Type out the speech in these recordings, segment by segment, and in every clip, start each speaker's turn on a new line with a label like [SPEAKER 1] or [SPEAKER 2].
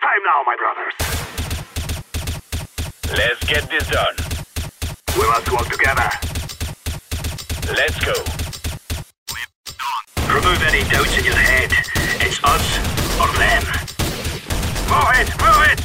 [SPEAKER 1] time now, my brothers.
[SPEAKER 2] Let's get this done.
[SPEAKER 1] We must work together.
[SPEAKER 2] Let's go.
[SPEAKER 1] Remove any doubts in your head. It's us or them. Move it, move it!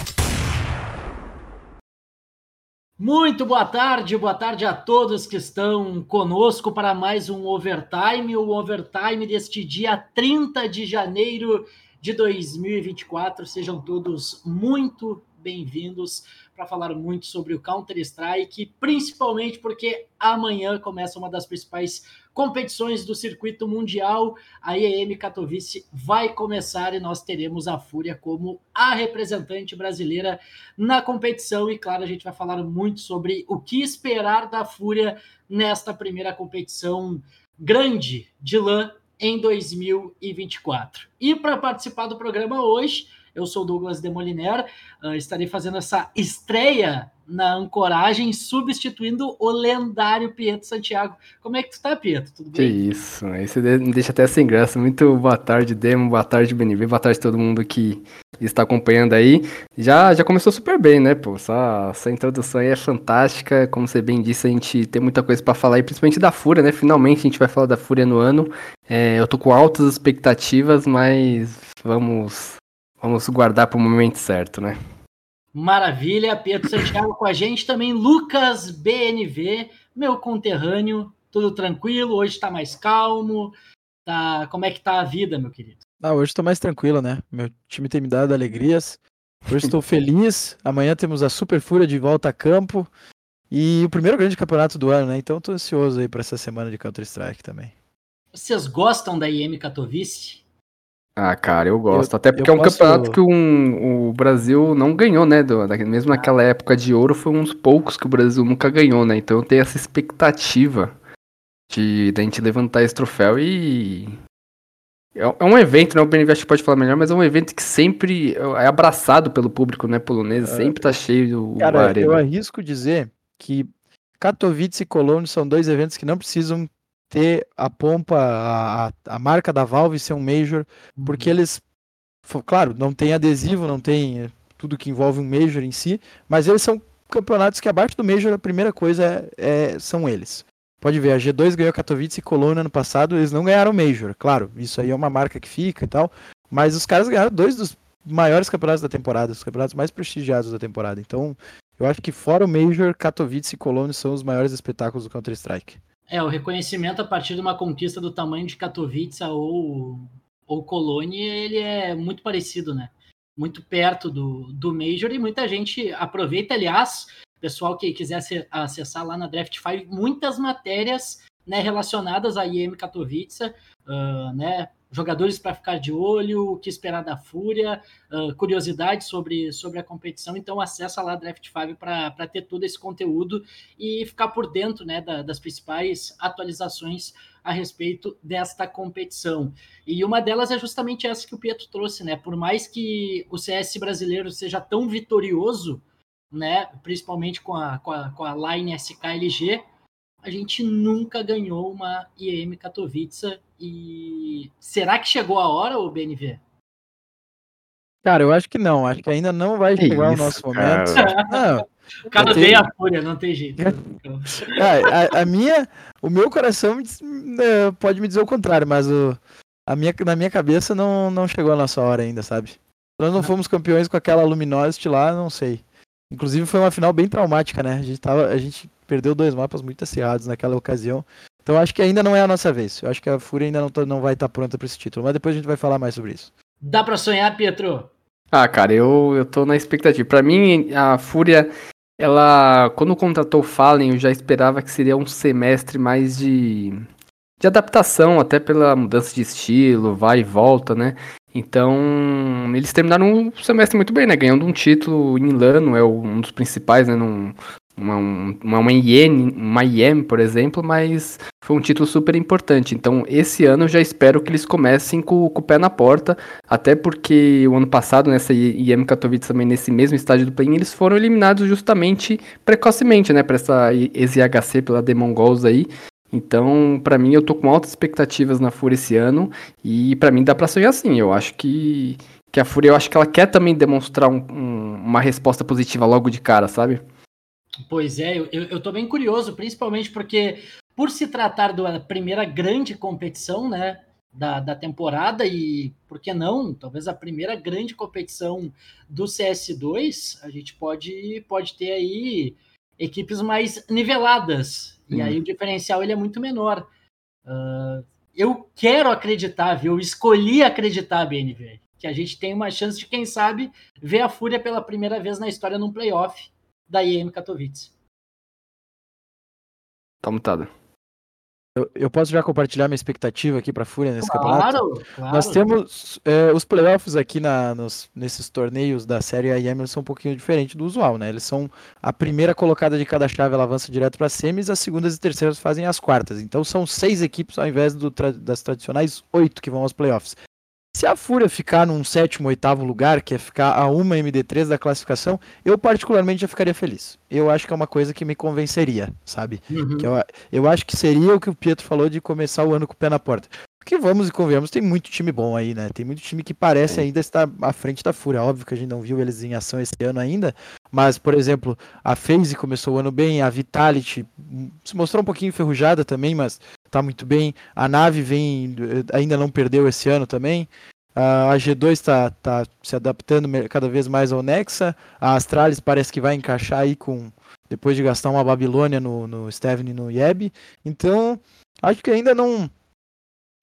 [SPEAKER 3] Muito boa tarde, boa tarde a todos que estão conosco para mais um Overtime, o Overtime deste dia 30 de janeiro de 2024. Sejam todos muito bem-vindos para falar muito sobre o Counter-Strike, principalmente porque amanhã começa uma das principais competições do circuito mundial. A IEM Katowice vai começar e nós teremos a Fúria como a representante brasileira na competição. E claro, a gente vai falar muito sobre o que esperar da Fúria nesta primeira competição grande de LAN em 2024. E para participar do programa hoje, eu sou Douglas Demoliner, uh, estarei fazendo essa estreia na ancoragem, substituindo o lendário Pietro Santiago. Como é que tu tá, Pietro?
[SPEAKER 4] Tudo bem? Que isso, você me deixa até sem graça. Muito boa tarde, Demo, boa tarde, BNB, boa tarde a todo mundo que está acompanhando aí. Já, já começou super bem, né, pô? Essa, essa introdução aí é fantástica. Como você bem disse, a gente tem muita coisa para falar aí, principalmente da Fúria, né? Finalmente a gente vai falar da Fúria no ano. É, eu tô com altas expectativas, mas vamos Vamos guardar para o momento certo, né?
[SPEAKER 3] Maravilha, Pedro Santiago com a gente também, Lucas BNV, meu conterrâneo, tudo tranquilo, hoje está mais calmo, tá, como é que tá a vida, meu querido?
[SPEAKER 5] Ah, hoje estou mais tranquilo, né? Meu time tem me dado alegrias, hoje estou feliz, amanhã temos a Super Fúria de volta a campo, e o primeiro grande campeonato do ano, né? Então estou ansioso aí para essa semana de Counter-Strike também.
[SPEAKER 3] Vocês gostam da IM Katowice?
[SPEAKER 4] Ah, cara, eu gosto. Eu, Até porque é um posso... campeonato que um, o Brasil não ganhou, né? Do, mesmo naquela época de ouro, foi um dos poucos que o Brasil nunca ganhou, né? Então eu tenho essa expectativa de da gente levantar esse troféu e. É, é um evento, né? O BNV acho que pode falar melhor, mas é um evento que sempre é abraçado pelo público, né? Polonês, é. sempre tá cheio.
[SPEAKER 5] Cara, eu arrisco dizer que Katowice e Cologne são dois eventos que não precisam ter a pompa, a, a marca da Valve ser um Major, porque uhum. eles, claro, não tem adesivo, não tem eh, tudo que envolve um Major em si, mas eles são campeonatos que abaixo do Major a primeira coisa é, é são eles. Pode ver, a G2 ganhou Katowice e Colônia ano passado, eles não ganharam Major, claro, isso aí é uma marca que fica e tal, mas os caras ganharam dois dos maiores campeonatos da temporada, os campeonatos mais prestigiados da temporada. Então, eu acho que fora o Major, Katowice e Colônia são os maiores espetáculos do Counter-Strike.
[SPEAKER 3] É, o reconhecimento a partir de uma conquista do tamanho de Katowice ou, ou Colônia, ele é muito parecido, né? Muito perto do, do Major e muita gente aproveita, aliás, pessoal que quiser acessar lá na Draft 5, muitas matérias né, relacionadas à IEM Katowice, uh, né, jogadores para ficar de olho, o que esperar da Fúria, uh, curiosidades sobre, sobre a competição. Então, acessa lá Draft 5 para ter todo esse conteúdo e ficar por dentro né, da, das principais atualizações a respeito desta competição. E uma delas é justamente essa que o Pietro trouxe, né? Por mais que o CS brasileiro seja tão vitorioso, né, principalmente com a, com a, com a line SKLG, a gente nunca ganhou uma IEM Katowice. E será que chegou a hora, o BNV?
[SPEAKER 5] Cara, eu acho que não. Acho que ainda não vai chegar o nosso momento.
[SPEAKER 3] Não, o cara tem a fúria, não tem jeito.
[SPEAKER 5] a, a, minha, o meu coração né, pode me dizer o contrário, mas o, a minha, na minha cabeça não, não chegou a nossa hora ainda, sabe? Nós não fomos campeões com aquela Luminosity lá, não sei. Inclusive foi uma final bem traumática, né? A gente, tava, a gente perdeu dois mapas muito acirrados naquela ocasião. Então acho que ainda não é a nossa vez. Eu acho que a Fúria ainda não, tá, não vai estar tá pronta para esse título. Mas depois a gente vai falar mais sobre isso.
[SPEAKER 3] Dá para sonhar, Pietro?
[SPEAKER 4] Ah, cara, eu, eu tô na expectativa. Para mim, a Fúria, ela. Quando contratou o Fallen, eu já esperava que seria um semestre mais de. De adaptação, até pela mudança de estilo, vai e volta, né? Então, eles terminaram um semestre muito bem, né? Ganhando um título em Lano, é um dos principais, né? Num, uma, uma, uma, IEM, uma IEM, por exemplo, mas foi um título super importante. Então, esse ano eu já espero que eles comecem com, com o pé na porta, até porque o ano passado, nessa IEM Katowice também, nesse mesmo estádio do play eles foram eliminados justamente precocemente, né, para essa EZHC pela Demon Goals aí. Então, para mim, eu tô com altas expectativas na FURIA esse ano, e para mim dá pra sonhar sim. Eu acho que que a Fúria, eu acho que ela quer também demonstrar um- um- uma resposta positiva logo de cara, sabe?
[SPEAKER 3] Pois é, eu, eu, tô bem curioso, principalmente porque, por se tratar da primeira grande competição, né, da, da temporada, e por que não, talvez a primeira grande competição do CS2, a gente pode, pode ter aí equipes mais niveladas, e
[SPEAKER 4] Hum.
[SPEAKER 3] aí o diferencial ele é muito menor. Ah, eu quero acreditar, viu? Eu escolhi acreditar, BNV, que a gente tem uma chance de, quem sabe, ver a Fúria pela primeira vez na história num playoff da IEM Katowice.
[SPEAKER 4] Tá mutado.
[SPEAKER 5] Eu, eu posso já compartilhar minha expectativa aqui pra Fúria nesse campeonato?
[SPEAKER 3] Claro, claro.
[SPEAKER 5] Nós temos é, os playoffs aqui na, nos- nesses torneios da série IEM eles são um pouquinho diferente do usual, né? Eles são a primeira colocada de cada chave, ela avança direto para semis, as segundas e terceiras fazem as quartas. Então são seis equipes ao invés do das tradicionais oito que vão aos playoffs. Se a Fúria ficar num sétimo, oitavo lugar, que é ficar a uma MD3 da classificação, eu particularmente já ficaria feliz. Eu acho que é uma coisa que me convenceria, sabe?
[SPEAKER 3] Uhum.
[SPEAKER 5] Eu, eu acho que seria o que o Pietro falou de começar o ano com o pé na porta. Porque vamos e convenhamos, tem muito time bom aí, né? Tem muito time que parece ainda estar à frente da Fúria. Óbvio que a gente não viu eles em ação esse ano ainda, mas, por exemplo, a FaZe começou o ano bem, a Vitality hum, se mostrou um pouquinho enferrujada também, mas tá muito bem. A nave vem, eh, ainda não perdeu esse ano também. A G2 tá, tá se adaptando cada vez mais ao Nexa. A Astralis parece que vai encaixar aí com. Depois de gastar uma Babilônia no, no Steven e no Yeb. Então, acho que ainda não.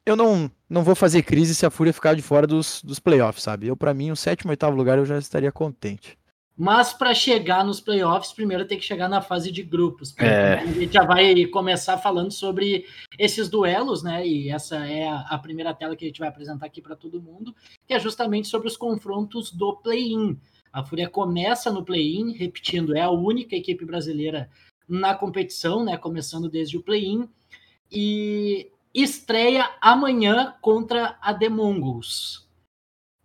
[SPEAKER 5] Eu não, não vou fazer crise se a Fúria ficar de fora dos, dos playoffs, sabe? Eu, pra mim, o sétimo, oitavo lugar eu já estaria contente.
[SPEAKER 3] Mas para chegar nos playoffs, primeiro tem que chegar na fase de grupos.
[SPEAKER 4] É.
[SPEAKER 3] A gente já vai começar falando sobre esses duelos, né? E essa é a, primeira tela que a gente vai apresentar aqui para todo mundo, que é justamente sobre os confrontos do play-in. A Fúria começa no play-in, repetindo, é a única equipe brasileira na competição, né? Começando desde o play-in. E estreia amanhã contra a The Mongols,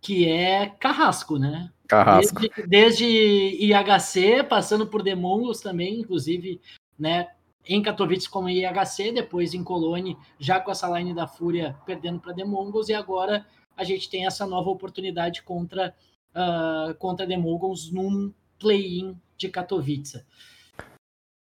[SPEAKER 3] que é carrasco, né?
[SPEAKER 4] Carrasco.
[SPEAKER 3] Desde, desde IHC, passando por Demongos também, inclusive, né? Em Katowice como IHC, depois em Colônia, já com essa line da Fúria perdendo para Demongos, e agora a gente tem essa nova oportunidade contra, uh, contra Demongos num play-in de Katowice.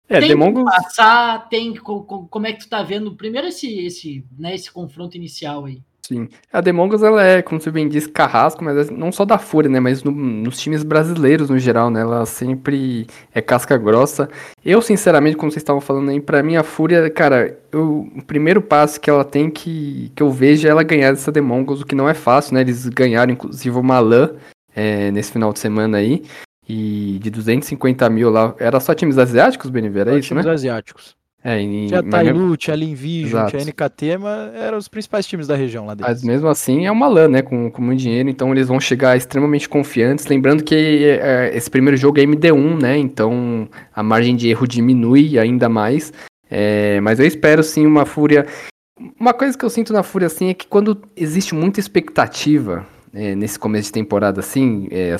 [SPEAKER 4] É,
[SPEAKER 3] tem
[SPEAKER 4] Demongos.
[SPEAKER 3] que passar, tem co- co- como é que tu tá vendo primeiro esse esse, né, esse confronto inicial aí?
[SPEAKER 4] Sim. A Demongos, ela é, como você bem disse, carrasco, mas é não só da Fúria, né? Mas no- nos times brasileiros no geral, né? Ela sempre é casca grossa. Eu, sinceramente, como vocês estavam falando aí, pra mim a Fúria, cara, eu- o primeiro passo que ela tem que, que eu vejo é ela ganhar dessa Demongos, o que não é fácil, né? Eles ganharam, inclusive, uma LAN é, nesse final de semana aí. E de 250 mil lá, era só times asiáticos, Beniver, era
[SPEAKER 5] Só
[SPEAKER 4] isso, né?
[SPEAKER 5] times asiáticos.
[SPEAKER 4] É, e,
[SPEAKER 5] Tinha
[SPEAKER 4] mas-
[SPEAKER 5] Tailu, tinha Linvision,
[SPEAKER 4] Exato.
[SPEAKER 5] tinha NKT, mas eram os principais times da região lá dentro.
[SPEAKER 4] Mas mesmo assim é uma LAN, né? Com, com muito dinheiro, então eles vão chegar extremamente confiantes. Lembrando que é, esse primeiro jogo é MD1, né? Então a margem de erro diminui ainda mais. É, mas eu espero sim uma fúria. Uma coisa que eu sinto na fúria assim é que quando existe muita expectativa. é, nesse começo de temporada, assim, é,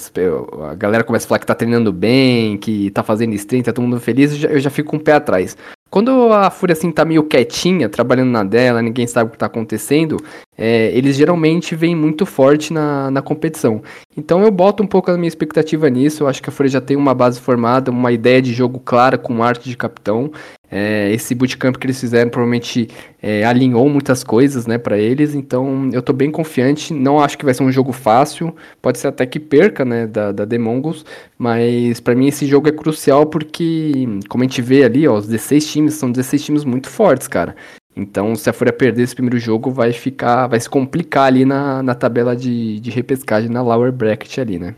[SPEAKER 4] a galera começa a falar que tá treinando bem, que tá fazendo stream, tá todo mundo feliz, eu já, eu já fico com o pé atrás. Quando a Fúria assim tá meio quietinha, trabalhando na dela, ninguém sabe o que tá acontecendo, é, eles geralmente vêm muito forte na, na competição. Então eu boto um pouco a minha expectativa nisso. Eu acho que a Fúria já tem uma base formada, uma ideia de jogo clara com arte de capitão. É, esse bootcamp que eles fizeram provavelmente é, alinhou muitas coisas, né, para eles. Então eu tô bem confiante. Não acho que vai ser um jogo fácil. Pode ser até que perca, né, da, da The Mongols. Mas para mim esse jogo é crucial porque, como a gente vê ali, ó, os 16 times são 16 times muito fortes, cara. Então, se a Fúria perder esse primeiro jogo, vai ficar, vai se complicar ali na, na tabela de, de repescagem na lower bracket ali, né?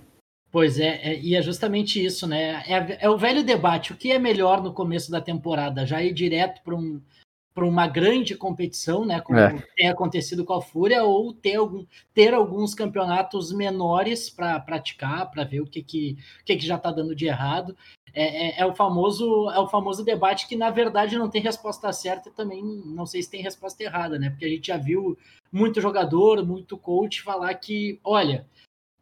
[SPEAKER 3] Pois é, é, e é justamente isso, né? É, é o velho debate: o que é melhor no começo da temporada? Já ir direto para um, para uma grande competição, né? Como
[SPEAKER 4] É.
[SPEAKER 3] tem acontecido com a Fúria, ou ter, algum, ter alguns campeonatos menores para praticar, para ver o que, que, o que, que já está dando de errado. É, é, é o famoso, é o famoso debate que, na verdade, não tem resposta certa e também não sei se tem resposta errada, né? Porque a gente já viu muito jogador, muito coach falar que, olha,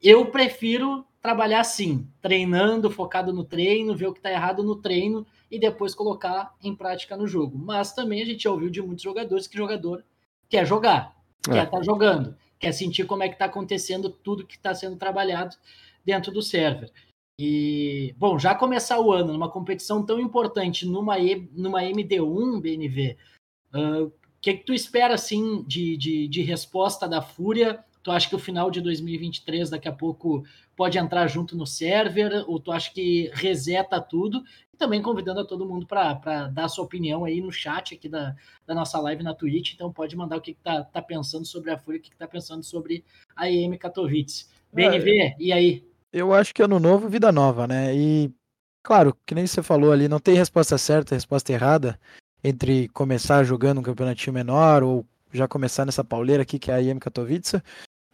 [SPEAKER 3] eu prefiro trabalhar assim, treinando, focado no treino, ver o que está errado no treino e depois colocar em prática no jogo. Mas também a gente já ouviu de muitos jogadores que jogador quer jogar,
[SPEAKER 4] É.
[SPEAKER 3] quer estar jogando. quer sentir como é que está acontecendo tudo que está sendo trabalhado dentro do server. E, bom, já começar o ano numa competição tão importante, numa, e, numa MD1, BNV, o uh, que, que tu espera, assim, de, de, de resposta da Fúria? Tu acha que o final de 2023 daqui a pouco pode entrar junto no server? Ou tu acha que reseta tudo? E também convidando a todo mundo para dar sua opinião aí no chat aqui da, da nossa live na Twitch. Então pode mandar o que, que tá, tá pensando sobre a Fúria, o que, que tá pensando sobre a EM Katowice. BNV, é, e aí?
[SPEAKER 5] Eu acho que ano novo, vida nova, né? E, claro, que nem você falou ali, não tem resposta certa, resposta errada entre começar jogando um campeonatinho menor ou já começar nessa pauleira aqui que é a IM Katowice.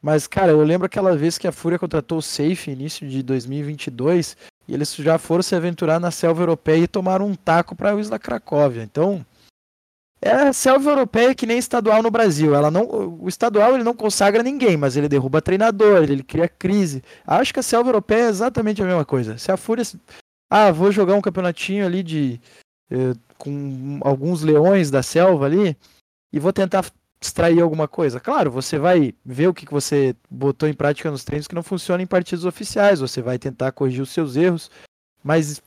[SPEAKER 5] Mas, cara, eu lembro aquela vez que a Fúria contratou o Safe, início de 2022, e eles já foram se aventurar na selva europeia e tomaram um taco para a Isla Cracóvia. Então, é a selva europeia que nem estadual no Brasil. Ela não, o estadual ele não consagra ninguém, mas ele derruba treinador, ele cria crise. Acho que a selva europeia é exatamente a mesma coisa. Se a Fúria, ah, vou jogar um campeonatinho ali de eh, com alguns leões da selva ali e vou tentar extrair alguma coisa. Claro, você vai ver o que você botou em prática nos treinos que não funciona em partidos oficiais, você vai tentar corrigir os seus erros, mas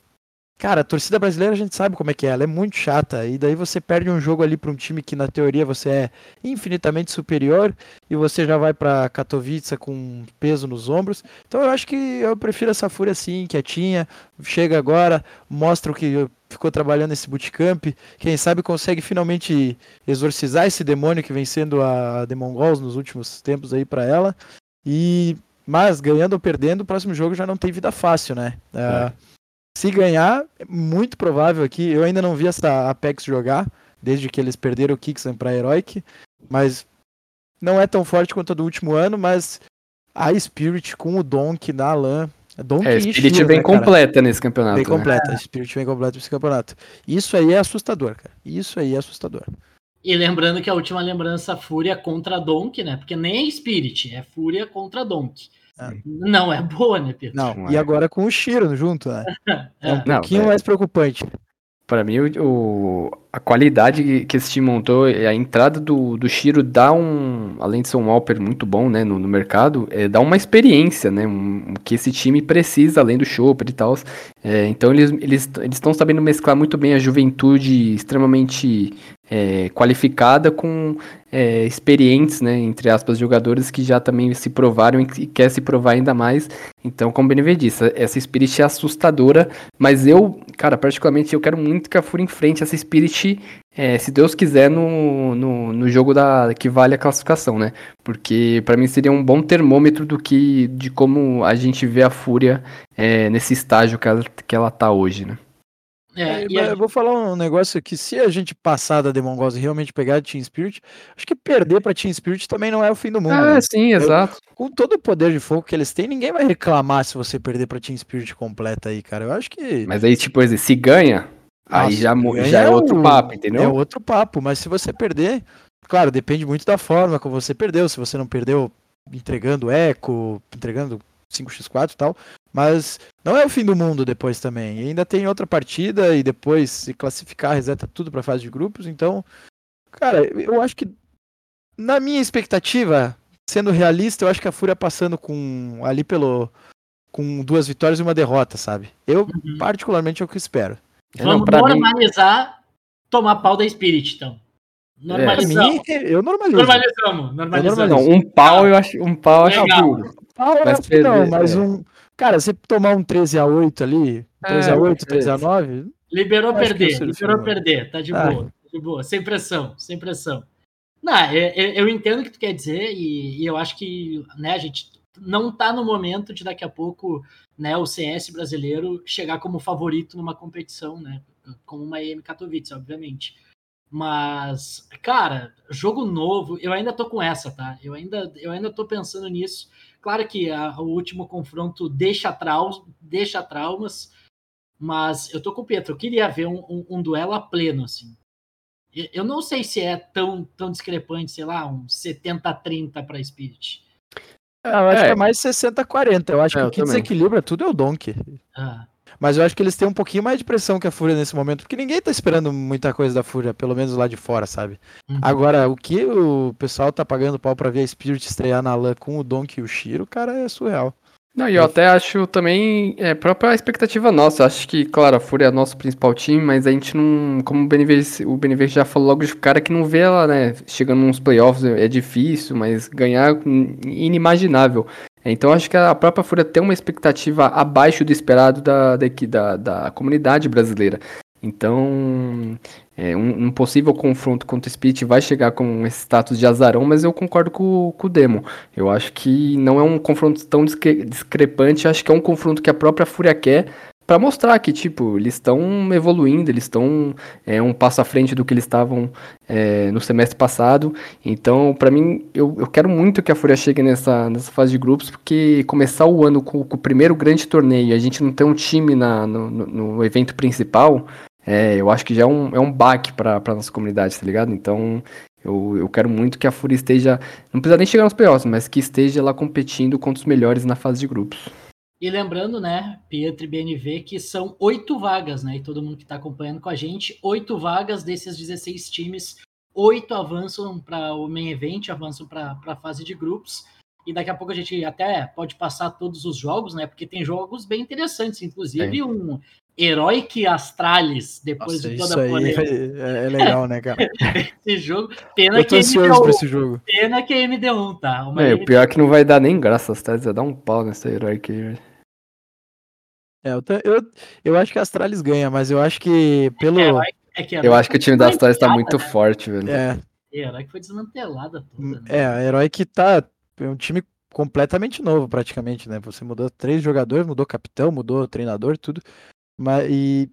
[SPEAKER 5] Cara, a torcida brasileira a gente sabe como é que é, ela é muito chata. E daí você perde um jogo ali para um time que na teoria você é infinitamente superior e você já vai para Katowice com peso nos ombros. Então eu acho que eu prefiro essa fúria assim, quietinha. Chega agora, mostra o que ficou trabalhando nesse bootcamp. Quem sabe consegue finalmente exorcizar esse demônio que vem sendo a Demon Goals nos últimos tempos aí para ela. E mas ganhando ou perdendo, o próximo jogo já não tem vida fácil, né? É. Uh, se ganhar, é muito provável aqui. Eu ainda não vi essa Apex jogar, desde que eles perderam o Kixan para Heroic, mas não é tão forte quanto a do último ano, mas a Spirit com o Donk na LAN.
[SPEAKER 4] É, a Spirit Shield, bem né, completa nesse campeonato.
[SPEAKER 5] Bem né? completa, a Spirit bem completa nesse campeonato. Isso aí é assustador, cara. Isso aí é assustador.
[SPEAKER 3] E lembrando que a última lembrança, Fúria contra Donk, né? Porque nem é Spirit, é Fúria contra Donk. É. Não é boa, né, Pedro?
[SPEAKER 5] Não, e é. agora com o Shiro junto, né? É, um pouquinho não, mais preocupante.
[SPEAKER 4] Para mim, o, a qualidade que esse time montou, a entrada do, do Shiro dá um, além de ser um Alper muito bom né, no, no mercado, é, dá uma experiência, né, um, que esse time precisa, além do Chopper e tal. É, então eles estão eles, eles sabendo mesclar muito bem a juventude extremamente é, qualificada com é, experientes, né, entre aspas, jogadores que já também se provaram e quer se provar ainda mais. Então, como o BNV disse, essa Spirit é assustadora, mas eu, cara, particularmente, eu quero muito que a Fúria enfrente essa Spirit, é, se Deus quiser, no, no, no, jogo da, que vale a classificação, né? Porque para mim seria um bom termômetro do que de como a gente vê a Fúria é, nesse estágio que ela, que ela tá hoje, né?
[SPEAKER 5] É, é eu vou falar um negócio que se a gente passar da Demon Gods e realmente pegar a Team Spirit, acho que perder pra Team Spirit também não é o fim do mundo. Ah,
[SPEAKER 4] né? sim, eu, exato.
[SPEAKER 5] Com todo o poder de fogo que eles têm, ninguém vai reclamar se você perder pra Team Spirit completa aí, cara. Eu acho que.
[SPEAKER 4] Mas aí, tipo, se ganha, Nossa, aí já, já é outro papo, entendeu?
[SPEAKER 5] É outro papo, mas se você perder, claro, depende muito da forma como você perdeu. Se você não perdeu entregando eco, entregando 5x4 e tal. Mas não é o fim do mundo depois também. E ainda tem outra partida e depois se classificar, reseta tudo para fase de grupos. Então, cara, eu acho que na minha expectativa, sendo realista, eu acho que a Fúria passando com ali pelo com duas vitórias e uma derrota, sabe? Eu uhum. particularmente é o que espero.
[SPEAKER 3] Vamos não, normalizar mim... tomar pau da Spirit, então.
[SPEAKER 5] Normalizamos. É, mim, eu normalizo.
[SPEAKER 3] Normalizamos. normalizamos.
[SPEAKER 4] Não, um pau eu acho, um pau eu acho
[SPEAKER 5] Pau eu acho que não, mas é. um Cara, você tomar um 13x8 ali, 13x8, é, 13x9.
[SPEAKER 3] Liberou perder, liberou perder, tá de ah. boa, tá de boa, sem pressão, sem pressão. Não, eu, eu entendo o que tu quer dizer e, e, eu acho que né, a gente não tá no momento de daqui a pouco né, o CS brasileiro chegar como favorito numa competição, né? Como uma EM Katowice, obviamente. Mas, cara, jogo novo, eu ainda tô com essa, tá? Eu ainda, eu ainda tô pensando nisso. Claro que a, o último confronto deixa, trau, deixa traumas, mas eu tô com o Pietro. Eu queria ver um, um, um duelo a pleno, assim. Eu não sei se é tão, tão discrepante, sei lá, um 70-30 para Spirit.
[SPEAKER 5] É, eu acho é. que é mais 60-40. Eu acho é, que o que também. desequilibra tudo é o Donk.
[SPEAKER 3] Ah,
[SPEAKER 5] Mas eu acho que eles têm um pouquinho mais de pressão que a Fúria nesse momento, porque ninguém tá esperando muita coisa da Fúria, pelo menos lá de fora, sabe?
[SPEAKER 3] Uhum.
[SPEAKER 5] Agora, o que o pessoal tá pagando pau pra ver a Spirit estrear na LAN com o Donk e o Shiro, cara, é surreal.
[SPEAKER 4] Não, e eu até acho também, é própria expectativa nossa. Acho que, claro, a Fúria é nosso principal time, mas a gente não, como o Benevides, o Benevides já falou logo de cara que não vê ela, né, chegando nos playoffs é difícil, mas ganhar hum, inimaginável. Então acho que a própria Fúria tem uma expectativa abaixo do esperado da, daqui, da, da comunidade brasileira. Então, é, um, um possível confronto contra o Spirit vai chegar com esse status de azarão, mas eu concordo com, com o Demo. Eu acho que não é um confronto tão discre- discrepante, acho que é um confronto que a própria Fúria quer para mostrar que, tipo, eles estão evoluindo, eles estão é, um passo à frente do que eles estavam é, no semestre passado. Então, para mim, eu, eu quero muito que a Fúria chegue nessa, nessa fase de grupos, porque começar o ano com, com o primeiro grande torneio e a gente não ter um time na, no, no- no evento principal, é, eu acho que já é um, é um baque pra nossa comunidade, tá ligado? Então, eu, eu quero muito que a Fúria esteja, não precisa nem chegar nos playoffs, mas que esteja lá competindo contra os melhores na fase de grupos.
[SPEAKER 3] E lembrando, né, Pietro e BNV, que são oito vagas, né? E todo mundo que está acompanhando com a gente, oito vagas desses 16 times, oito avançam para o main event, avançam para a fase de grupos. E daqui a pouco a gente até pode passar todos os jogos, né? Porque tem jogos bem interessantes, inclusive
[SPEAKER 4] Tem.
[SPEAKER 3] um Heroic Astralis, depois
[SPEAKER 5] Nossa,
[SPEAKER 3] de
[SPEAKER 5] isso
[SPEAKER 3] toda a polêmica
[SPEAKER 5] é, é legal, né, cara?
[SPEAKER 3] desse jogo. Pena
[SPEAKER 5] Eu tô
[SPEAKER 3] que,
[SPEAKER 5] ansioso pra
[SPEAKER 3] MD1,
[SPEAKER 5] esse jogo.
[SPEAKER 3] pena que é MD1, tá? Uma
[SPEAKER 4] É, o
[SPEAKER 3] MD1
[SPEAKER 4] pior é que não vai dar nem graça tardes, vai dar um pau nessa heróica aí, velho.
[SPEAKER 5] É, eu, eu, eu acho que a Astralis ganha, mas eu acho que pelo.
[SPEAKER 3] Herói- é que
[SPEAKER 4] Eu acho que o time das Stars tá muito
[SPEAKER 3] né?
[SPEAKER 4] forte, velho.
[SPEAKER 5] É,
[SPEAKER 3] Herói foi desmantelada toda, né?
[SPEAKER 5] é, a Herói que tá. É um time completamente novo, praticamente, né? Você mudou três jogadores, mudou capitão, mudou treinador, tudo. Mas, e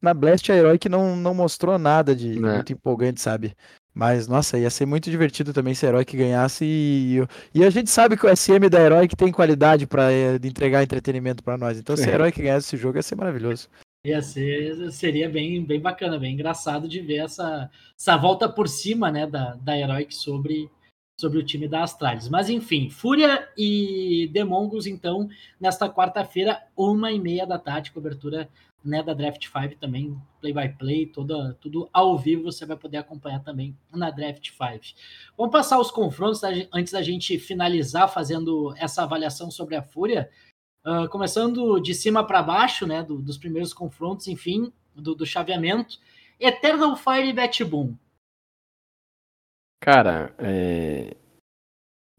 [SPEAKER 5] na Blast a Herói que não, não mostrou nada de
[SPEAKER 4] É.
[SPEAKER 5] muito empolgante, sabe? Mas, nossa, ia ser muito divertido também se a Herói que ganhasse. E, e a gente sabe que o SM da Herói que tem qualidade pra eh, entregar entretenimento pra nós. Então, se a. Herói que ganhasse esse jogo, ia ser maravilhoso.
[SPEAKER 3] Ia ser, seria bem, bem bacana, bem engraçado de ver essa, essa volta por cima né, da, da Heroic sobre, sobre o time da Astralis. Mas enfim, Fúria e Demongos, então, nesta quarta-feira, uma e meia da tarde, cobertura né, da Draft 5 também, play-by-play, toda, tudo ao vivo, você vai poder acompanhar também na Draft 5. Vamos passar os confrontos tá, antes da gente finalizar fazendo essa avaliação sobre a Fúria. Uh, começando de cima para baixo, né, do- dos primeiros confrontos, enfim, do, do chaveamento. Eternal Fire e Bet Boom.
[SPEAKER 4] Cara, é...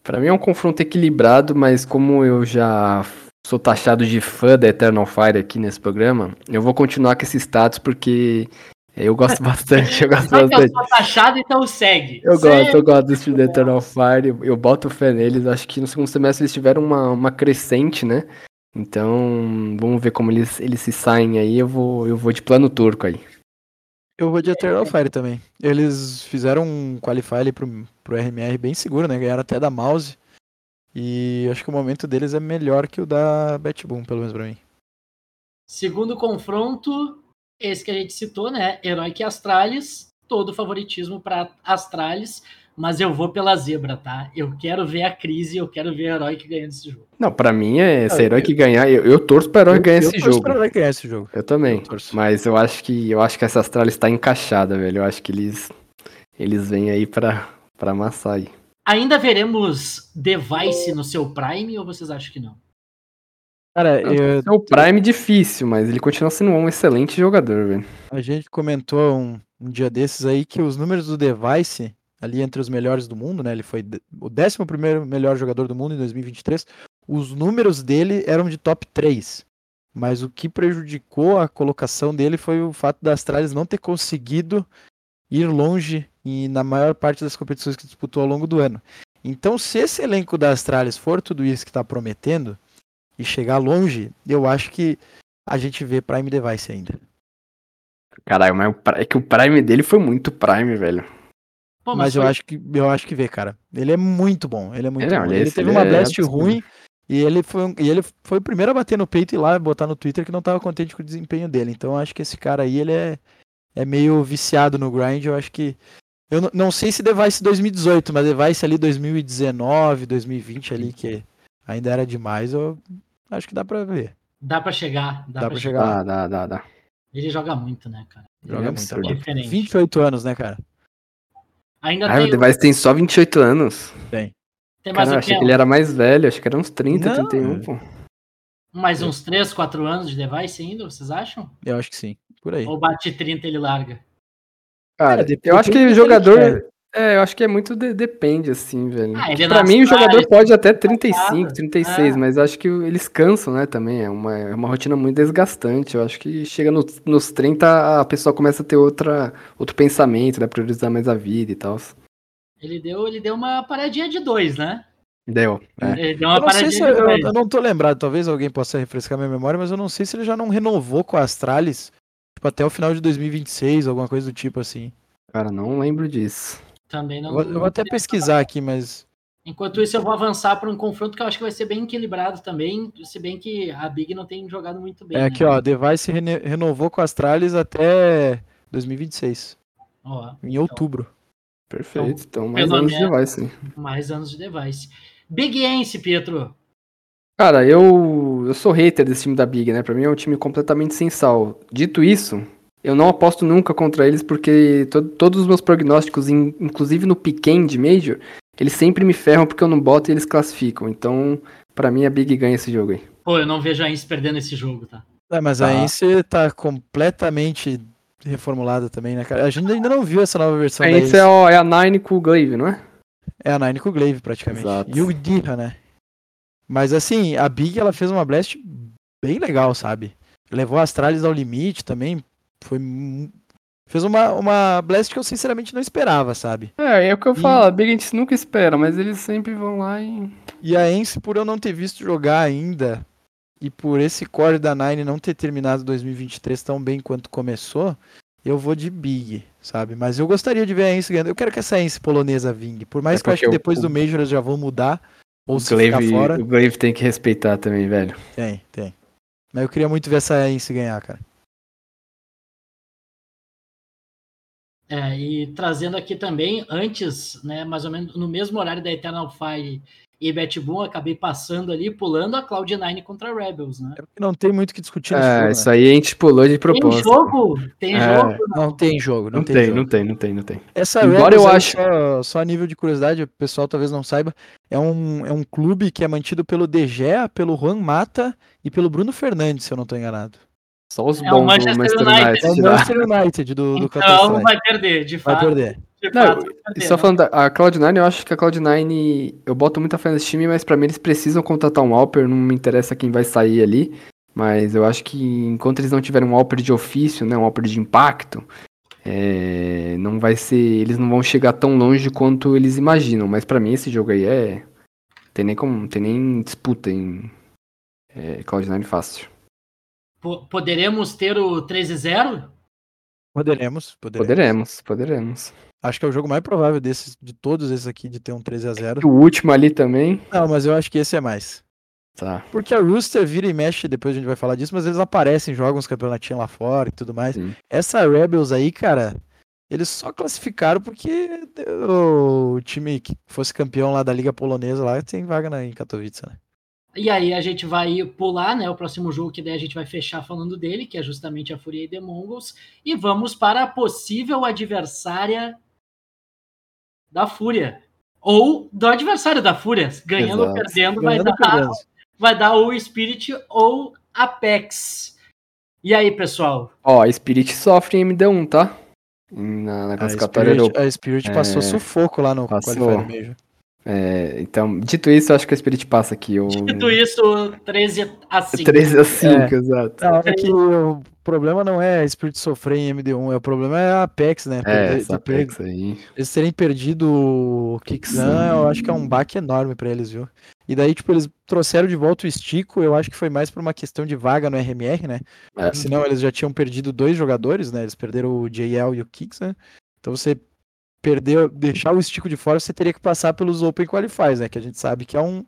[SPEAKER 4] Pra mim é um confronto equilibrado, mas como eu já sou taxado de fã da Eternal Fire aqui nesse programa, eu vou continuar com esse status porque eu gosto bastante, eu gosto
[SPEAKER 3] que eu
[SPEAKER 4] bastante.
[SPEAKER 3] sou taxado, então segue.
[SPEAKER 4] Eu
[SPEAKER 3] Segue.
[SPEAKER 4] gosto, eu gosto desse time da Eternal Fire, eu, eu boto fé neles, acho que no segundo semestre eles tiveram uma, uma crescente, né? Então, vamos ver como eles, eles se saem aí, eu vou, eu vou de plano turco aí.
[SPEAKER 5] Eu vou de Eternal Fire também. Eles fizeram um qualify ali pro, pro RMR bem seguro, né? Ganharam até da mouse. E acho que o momento deles é melhor que o da Betboom, pelo menos pra mim.
[SPEAKER 3] Segundo confronto, esse que a gente citou, né? Heroic Astralis. Todo favoritismo para Astralis. Mas eu vou pela zebra, tá? Eu quero ver a crise, eu quero ver a Heroic ganhando esse jogo.
[SPEAKER 4] Não, pra mim é se a Herói que ganhar, eu, eu torço pra Herói
[SPEAKER 5] Eu-
[SPEAKER 4] ganhar
[SPEAKER 5] eu
[SPEAKER 4] esse
[SPEAKER 5] torço
[SPEAKER 4] jogo.
[SPEAKER 5] pra Herói ganhar esse jogo.
[SPEAKER 4] Eu também.
[SPEAKER 5] Eu torço.
[SPEAKER 4] Mas eu acho que eu acho que essa Astralis está encaixada, velho. Eu acho que eles eles vêm aí pra, pra amassar aí.
[SPEAKER 3] Ainda veremos Device no seu Prime ou vocês acham que não?
[SPEAKER 5] Cara, eu-
[SPEAKER 4] É o Prime difícil, mas ele continua sendo um excelente jogador, velho.
[SPEAKER 5] a gente comentou um, um dia desses aí que os números do Device, ali entre os melhores do mundo, né? Ele foi o 11 primeiro melhor jogador do mundo em 2023. Os números dele eram de top 3. Mas o que prejudicou a colocação dele foi o fato da Astralis não ter conseguido ir longe e na maior parte das competições que disputou ao longo do ano. Então, se esse elenco da Astralis for tudo isso que está prometendo e chegar longe, eu acho que a gente vê Prime Device ainda.
[SPEAKER 4] Caralho, mas é que o Prime dele foi muito Prime, velho.
[SPEAKER 3] Pô,
[SPEAKER 5] Mas eu
[SPEAKER 3] foi-
[SPEAKER 5] acho que eu acho que vê, cara. Ele é muito bom. Ele é muito
[SPEAKER 4] Ele é,
[SPEAKER 5] bom.
[SPEAKER 4] ele é
[SPEAKER 5] Ele teve
[SPEAKER 4] ele
[SPEAKER 5] uma
[SPEAKER 4] é
[SPEAKER 5] blast ruim e ele foi e ele foi o primeiro a bater no peito e ir lá botar no Twitter que não tava contente com o desempenho dele. Então eu acho que esse cara aí ele é é meio viciado no grind. Eu acho que eu não- não sei se Device 2018, mas Device ali 2019, 2020 ali que ainda era demais. Eu acho que dá pra ver.
[SPEAKER 3] Dá pra chegar. Dá,
[SPEAKER 5] Dá
[SPEAKER 3] pra
[SPEAKER 5] pra
[SPEAKER 3] chegar.
[SPEAKER 5] chegar.
[SPEAKER 4] Dá, dá, dá, dá.
[SPEAKER 3] Ele joga muito, né, cara?
[SPEAKER 5] Joga
[SPEAKER 4] É
[SPEAKER 5] muito.
[SPEAKER 3] É diferente.
[SPEAKER 5] 28 anos, né, cara?
[SPEAKER 3] Ainda
[SPEAKER 4] Ah, o
[SPEAKER 3] tem,
[SPEAKER 4] Device tem só 28 anos.
[SPEAKER 5] Tem.
[SPEAKER 3] tem mais
[SPEAKER 4] Cara,
[SPEAKER 3] o
[SPEAKER 4] achei que ele era mais velho, acho que era uns 30,
[SPEAKER 5] Não.
[SPEAKER 4] 31, pô.
[SPEAKER 3] Mais uns 3, 4 anos de device ainda, vocês acham?
[SPEAKER 5] Eu acho que sim. Por aí.
[SPEAKER 3] Ou bate 30 e ele larga?
[SPEAKER 4] Cara,
[SPEAKER 5] É,
[SPEAKER 4] eu acho que o jogador. É, eu acho que é muito. de- depende, assim, velho.
[SPEAKER 3] Ah, ele
[SPEAKER 4] pra
[SPEAKER 3] nas
[SPEAKER 4] mim, o jogador
[SPEAKER 3] praias,
[SPEAKER 4] pode até 35,
[SPEAKER 3] nada.
[SPEAKER 4] 36,
[SPEAKER 3] É.
[SPEAKER 4] mas acho que eles cansam, né, também. É uma, é uma rotina muito desgastante. Eu acho que chega no- nos 30, a pessoa começa a ter outra, outro pensamento, né? Priorizar mais a vida e tal.
[SPEAKER 3] Ele deu, ele deu uma paradinha de dois, né?
[SPEAKER 4] Deu. É.
[SPEAKER 3] Ele deu uma
[SPEAKER 5] Eu não sei
[SPEAKER 3] paradinha
[SPEAKER 5] se
[SPEAKER 3] de
[SPEAKER 5] eu,
[SPEAKER 3] dois.
[SPEAKER 5] eu não tô lembrado, talvez alguém possa refrescar minha memória, mas eu não sei se ele já não renovou com a Astralis, tipo, até o final de 2026, alguma coisa do tipo assim.
[SPEAKER 4] Cara, não lembro disso.
[SPEAKER 3] Também não.
[SPEAKER 5] Eu, vou- eu vou até pesquisar aqui, mas
[SPEAKER 3] Enquanto isso, eu vou avançar para um confronto que eu acho que vai ser bem equilibrado também, se bem que a Big não tem jogado muito bem.
[SPEAKER 5] é
[SPEAKER 3] né?
[SPEAKER 5] aqui, ó, Device rene- renovou com a Astralis até 2026,
[SPEAKER 3] Ó,
[SPEAKER 5] em outubro.
[SPEAKER 4] Perfeito. Então, mais
[SPEAKER 3] pelo
[SPEAKER 4] anos de device, sim.
[SPEAKER 3] mais anos de device. Big Ence, Pietro.
[SPEAKER 4] Cara, eu, eu sou hater desse time da Big, né? Pra mim é um time completamente sem sal. Dito isso, eu não aposto nunca contra eles porque to- todos os meus prognósticos, in- inclusive no Piquen de Major, eles sempre me ferram porque eu não boto e eles classificam. Então, pra mim a Big ganha esse jogo aí.
[SPEAKER 3] Pô, eu não vejo a Ence perdendo esse jogo, tá?
[SPEAKER 5] É, mas
[SPEAKER 4] Tá.
[SPEAKER 5] a Ence tá completamente reformulada também, né, cara? A gente ainda não viu essa nova versão da
[SPEAKER 4] Esse
[SPEAKER 5] Ence.
[SPEAKER 4] é, o- é a Nine com o Glaive, não é?
[SPEAKER 5] É a Nine com o Glaive, praticamente.
[SPEAKER 4] Exato.
[SPEAKER 5] E o Dirra, né? Mas assim, a Big ela fez uma blast bem legal, sabe? Levou a Astralis ao limite também. Foi. Fez uma, uma blast que eu sinceramente não esperava, sabe?
[SPEAKER 4] É, é o que eu
[SPEAKER 5] E-
[SPEAKER 4] falo, a Big a gente nunca espera, mas eles sempre vão lá e.
[SPEAKER 5] E a Ence, por eu não ter visto jogar ainda, e por esse core da Nine não ter terminado 2023 tão bem quanto começou, eu vou de Big, sabe? Mas eu gostaria de ver a Ence ganhando. Eu quero que essa Ence polonesa vingue. Por mais
[SPEAKER 4] É
[SPEAKER 5] que eu acho que depois
[SPEAKER 4] o-
[SPEAKER 5] do Major eles já vão mudar. Ou
[SPEAKER 4] O
[SPEAKER 5] se ficar
[SPEAKER 4] Glaive,
[SPEAKER 5] fora.
[SPEAKER 4] o Glaive tem que respeitar também, velho.
[SPEAKER 5] Tem, tem. Mas eu queria muito ver essa Ence ganhar, cara.
[SPEAKER 3] É, e trazendo aqui também, antes, né, mais ou menos no mesmo horário da Eternal Fire e Bet Boom, acabei passando ali, pulando a Cloud9 contra a Rebels, né?
[SPEAKER 5] É não tem muito o que discutir
[SPEAKER 4] É,
[SPEAKER 5] jogo,
[SPEAKER 4] isso
[SPEAKER 5] né?
[SPEAKER 4] aí a gente pulou de
[SPEAKER 3] Tem
[SPEAKER 4] propósito.
[SPEAKER 3] jogo? Tem
[SPEAKER 4] É.
[SPEAKER 3] jogo?
[SPEAKER 5] Não tem jogo, não,
[SPEAKER 4] Não
[SPEAKER 5] tem,
[SPEAKER 4] tem,
[SPEAKER 5] jogo.
[SPEAKER 4] não tem, não tem, não tem.
[SPEAKER 5] Essa
[SPEAKER 4] Embora
[SPEAKER 5] Rebels
[SPEAKER 4] eu acho-
[SPEAKER 5] Só, só a nível de curiosidade, o pessoal talvez não saiba, é um, é um clube que é mantido pelo De Gea, pelo Juan Mata e pelo Bruno Fernandes, se eu não tô enganado.
[SPEAKER 4] Só os
[SPEAKER 3] É o
[SPEAKER 4] bons do
[SPEAKER 3] Manchester
[SPEAKER 4] Manchester
[SPEAKER 3] United.
[SPEAKER 4] United.
[SPEAKER 5] É o. Manchester United do, do
[SPEAKER 3] Então vai perder, de
[SPEAKER 5] Vai
[SPEAKER 3] fato.
[SPEAKER 5] perder.
[SPEAKER 3] De
[SPEAKER 4] Não,
[SPEAKER 3] fato, vai
[SPEAKER 4] E
[SPEAKER 3] perder,
[SPEAKER 4] só
[SPEAKER 3] né?
[SPEAKER 4] falando da a Cloud9, eu acho que a Cloud9, eu boto muita fé nesse time, mas pra mim eles precisam contratar um Alper, não me interessa quem vai sair ali, mas eu acho que enquanto eles não tiverem um Alper de ofício, né, um Alper de impacto, é, não vai ser, eles não vão chegar tão longe quanto eles imaginam, mas pra mim esse jogo aí é, tem nem como, tem nem disputa em é, Cloud9 fácil.
[SPEAKER 3] Po- Poderemos ter o 13-0?
[SPEAKER 5] Poderemos, poderemos.
[SPEAKER 4] Poderemos, poderemos.
[SPEAKER 5] Acho que é o jogo mais provável desses, de todos esses aqui de ter um 13 a 0
[SPEAKER 4] O último ali também,
[SPEAKER 5] Não, mas eu acho que esse é mais.
[SPEAKER 4] tá,
[SPEAKER 5] Porque a Rooster vira e mexe, depois a gente vai falar disso, mas eles aparecem, jogam os campeonatinhos lá fora e tudo mais.
[SPEAKER 4] Sim.
[SPEAKER 5] Essa Rebels aí, cara, eles só classificaram porque o time que fosse campeão lá da Liga Polonesa lá tem vaga na, em Katowice, né?
[SPEAKER 3] E aí a gente vai pular, né? O próximo jogo que daí a gente vai fechar falando dele, que é justamente a Fúria e The Mongols. E vamos para a possível adversária da Fúria. Ou do adversário da Fúria. Ganhando ou perdendo, vai
[SPEAKER 5] Ganhando
[SPEAKER 3] dar,
[SPEAKER 5] perdendo.
[SPEAKER 3] vai dar ou Spirit ou Apex. E aí, pessoal?
[SPEAKER 4] Ó, a Spirit sofre em MD1, tá? Na, na
[SPEAKER 5] A
[SPEAKER 4] classificatória
[SPEAKER 5] Spirit,
[SPEAKER 4] europeia.
[SPEAKER 5] a Spirit passou
[SPEAKER 4] É,
[SPEAKER 5] sufoco lá no
[SPEAKER 4] passou.
[SPEAKER 5] Qualifier Major.
[SPEAKER 4] É, então, dito isso, eu acho que a Spirit passa aqui. O...
[SPEAKER 3] Dito isso, 13 a 5.
[SPEAKER 4] 13 a 5,
[SPEAKER 5] É.
[SPEAKER 4] exato.
[SPEAKER 5] Não, é que o problema não é a Spirit sofrer em MD1, é o problema é a Apex, né?
[SPEAKER 4] É, essa
[SPEAKER 5] de per-
[SPEAKER 4] Apex aí.
[SPEAKER 5] Eles terem perdido o Kixan, eu acho que é um baque enorme pra eles, viu? E daí, tipo, eles trouxeram de volta o Stico, eu acho que foi mais por uma questão de vaga no RMR, né?
[SPEAKER 4] É.
[SPEAKER 5] Porque senão eles já tinham perdido dois jogadores, né? Eles perderam o JL e o Kixan. Então você perder, deixar o Stico de fora, você teria que passar pelos Open Qualifiers, né? Que a gente sabe que é um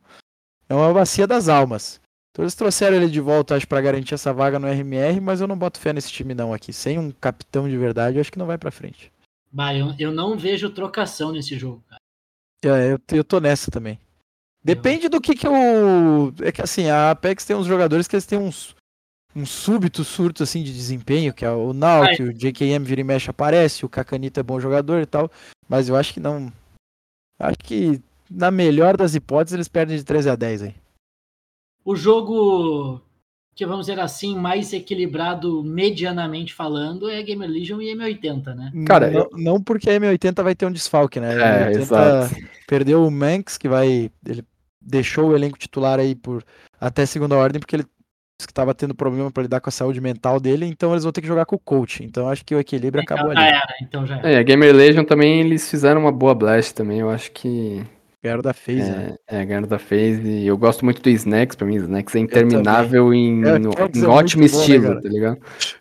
[SPEAKER 5] é uma bacia das almas. Então eles trouxeram ele de volta, acho, pra garantir essa vaga no RMR, mas eu não boto fé nesse time não aqui. Sem um capitão de verdade, eu acho que não vai pra frente.
[SPEAKER 3] Bah, eu, eu não vejo trocação nesse jogo, cara.
[SPEAKER 5] É, eu, eu tô nessa também. Depende do que que eu... É que assim, a Apex tem uns jogadores que eles têm uns, um súbito surto assim de desempenho, que é o Nau, que o JKM vira e mexe aparece, o Kakanita é bom jogador e tal, mas eu acho que não. Acho que na melhor das hipóteses eles perdem de 13 a 10 aí.
[SPEAKER 3] O jogo que vamos dizer assim, mais equilibrado medianamente falando, é Gamer Legion e M80, né?
[SPEAKER 4] Cara,
[SPEAKER 5] não,
[SPEAKER 4] eu-
[SPEAKER 5] não porque a M80 vai ter um desfalque, né? A
[SPEAKER 4] É,
[SPEAKER 5] M80
[SPEAKER 4] exato.
[SPEAKER 5] perdeu o Manx, que vai. Ele deixou o elenco titular aí por até segunda ordem, porque ele que estava tendo problema para lidar com a saúde mental dele, então eles vão ter que jogar com o coach. Então acho que o equilíbrio
[SPEAKER 3] Então
[SPEAKER 5] acabou
[SPEAKER 3] já
[SPEAKER 5] ali.
[SPEAKER 3] era, então já era.
[SPEAKER 4] É, a Gamer Legion também, eles fizeram uma boa blast também, eu acho que
[SPEAKER 5] Ganharam da FaZe, né?
[SPEAKER 4] é, é ganharam da FaZe, eu gosto muito do Snacks, pra mim, o Snacks é interminável em,
[SPEAKER 5] É,
[SPEAKER 4] no-
[SPEAKER 5] Snacks
[SPEAKER 4] em
[SPEAKER 5] é
[SPEAKER 4] ótimo
[SPEAKER 5] muito bom, né,
[SPEAKER 4] estilo, tá ligado?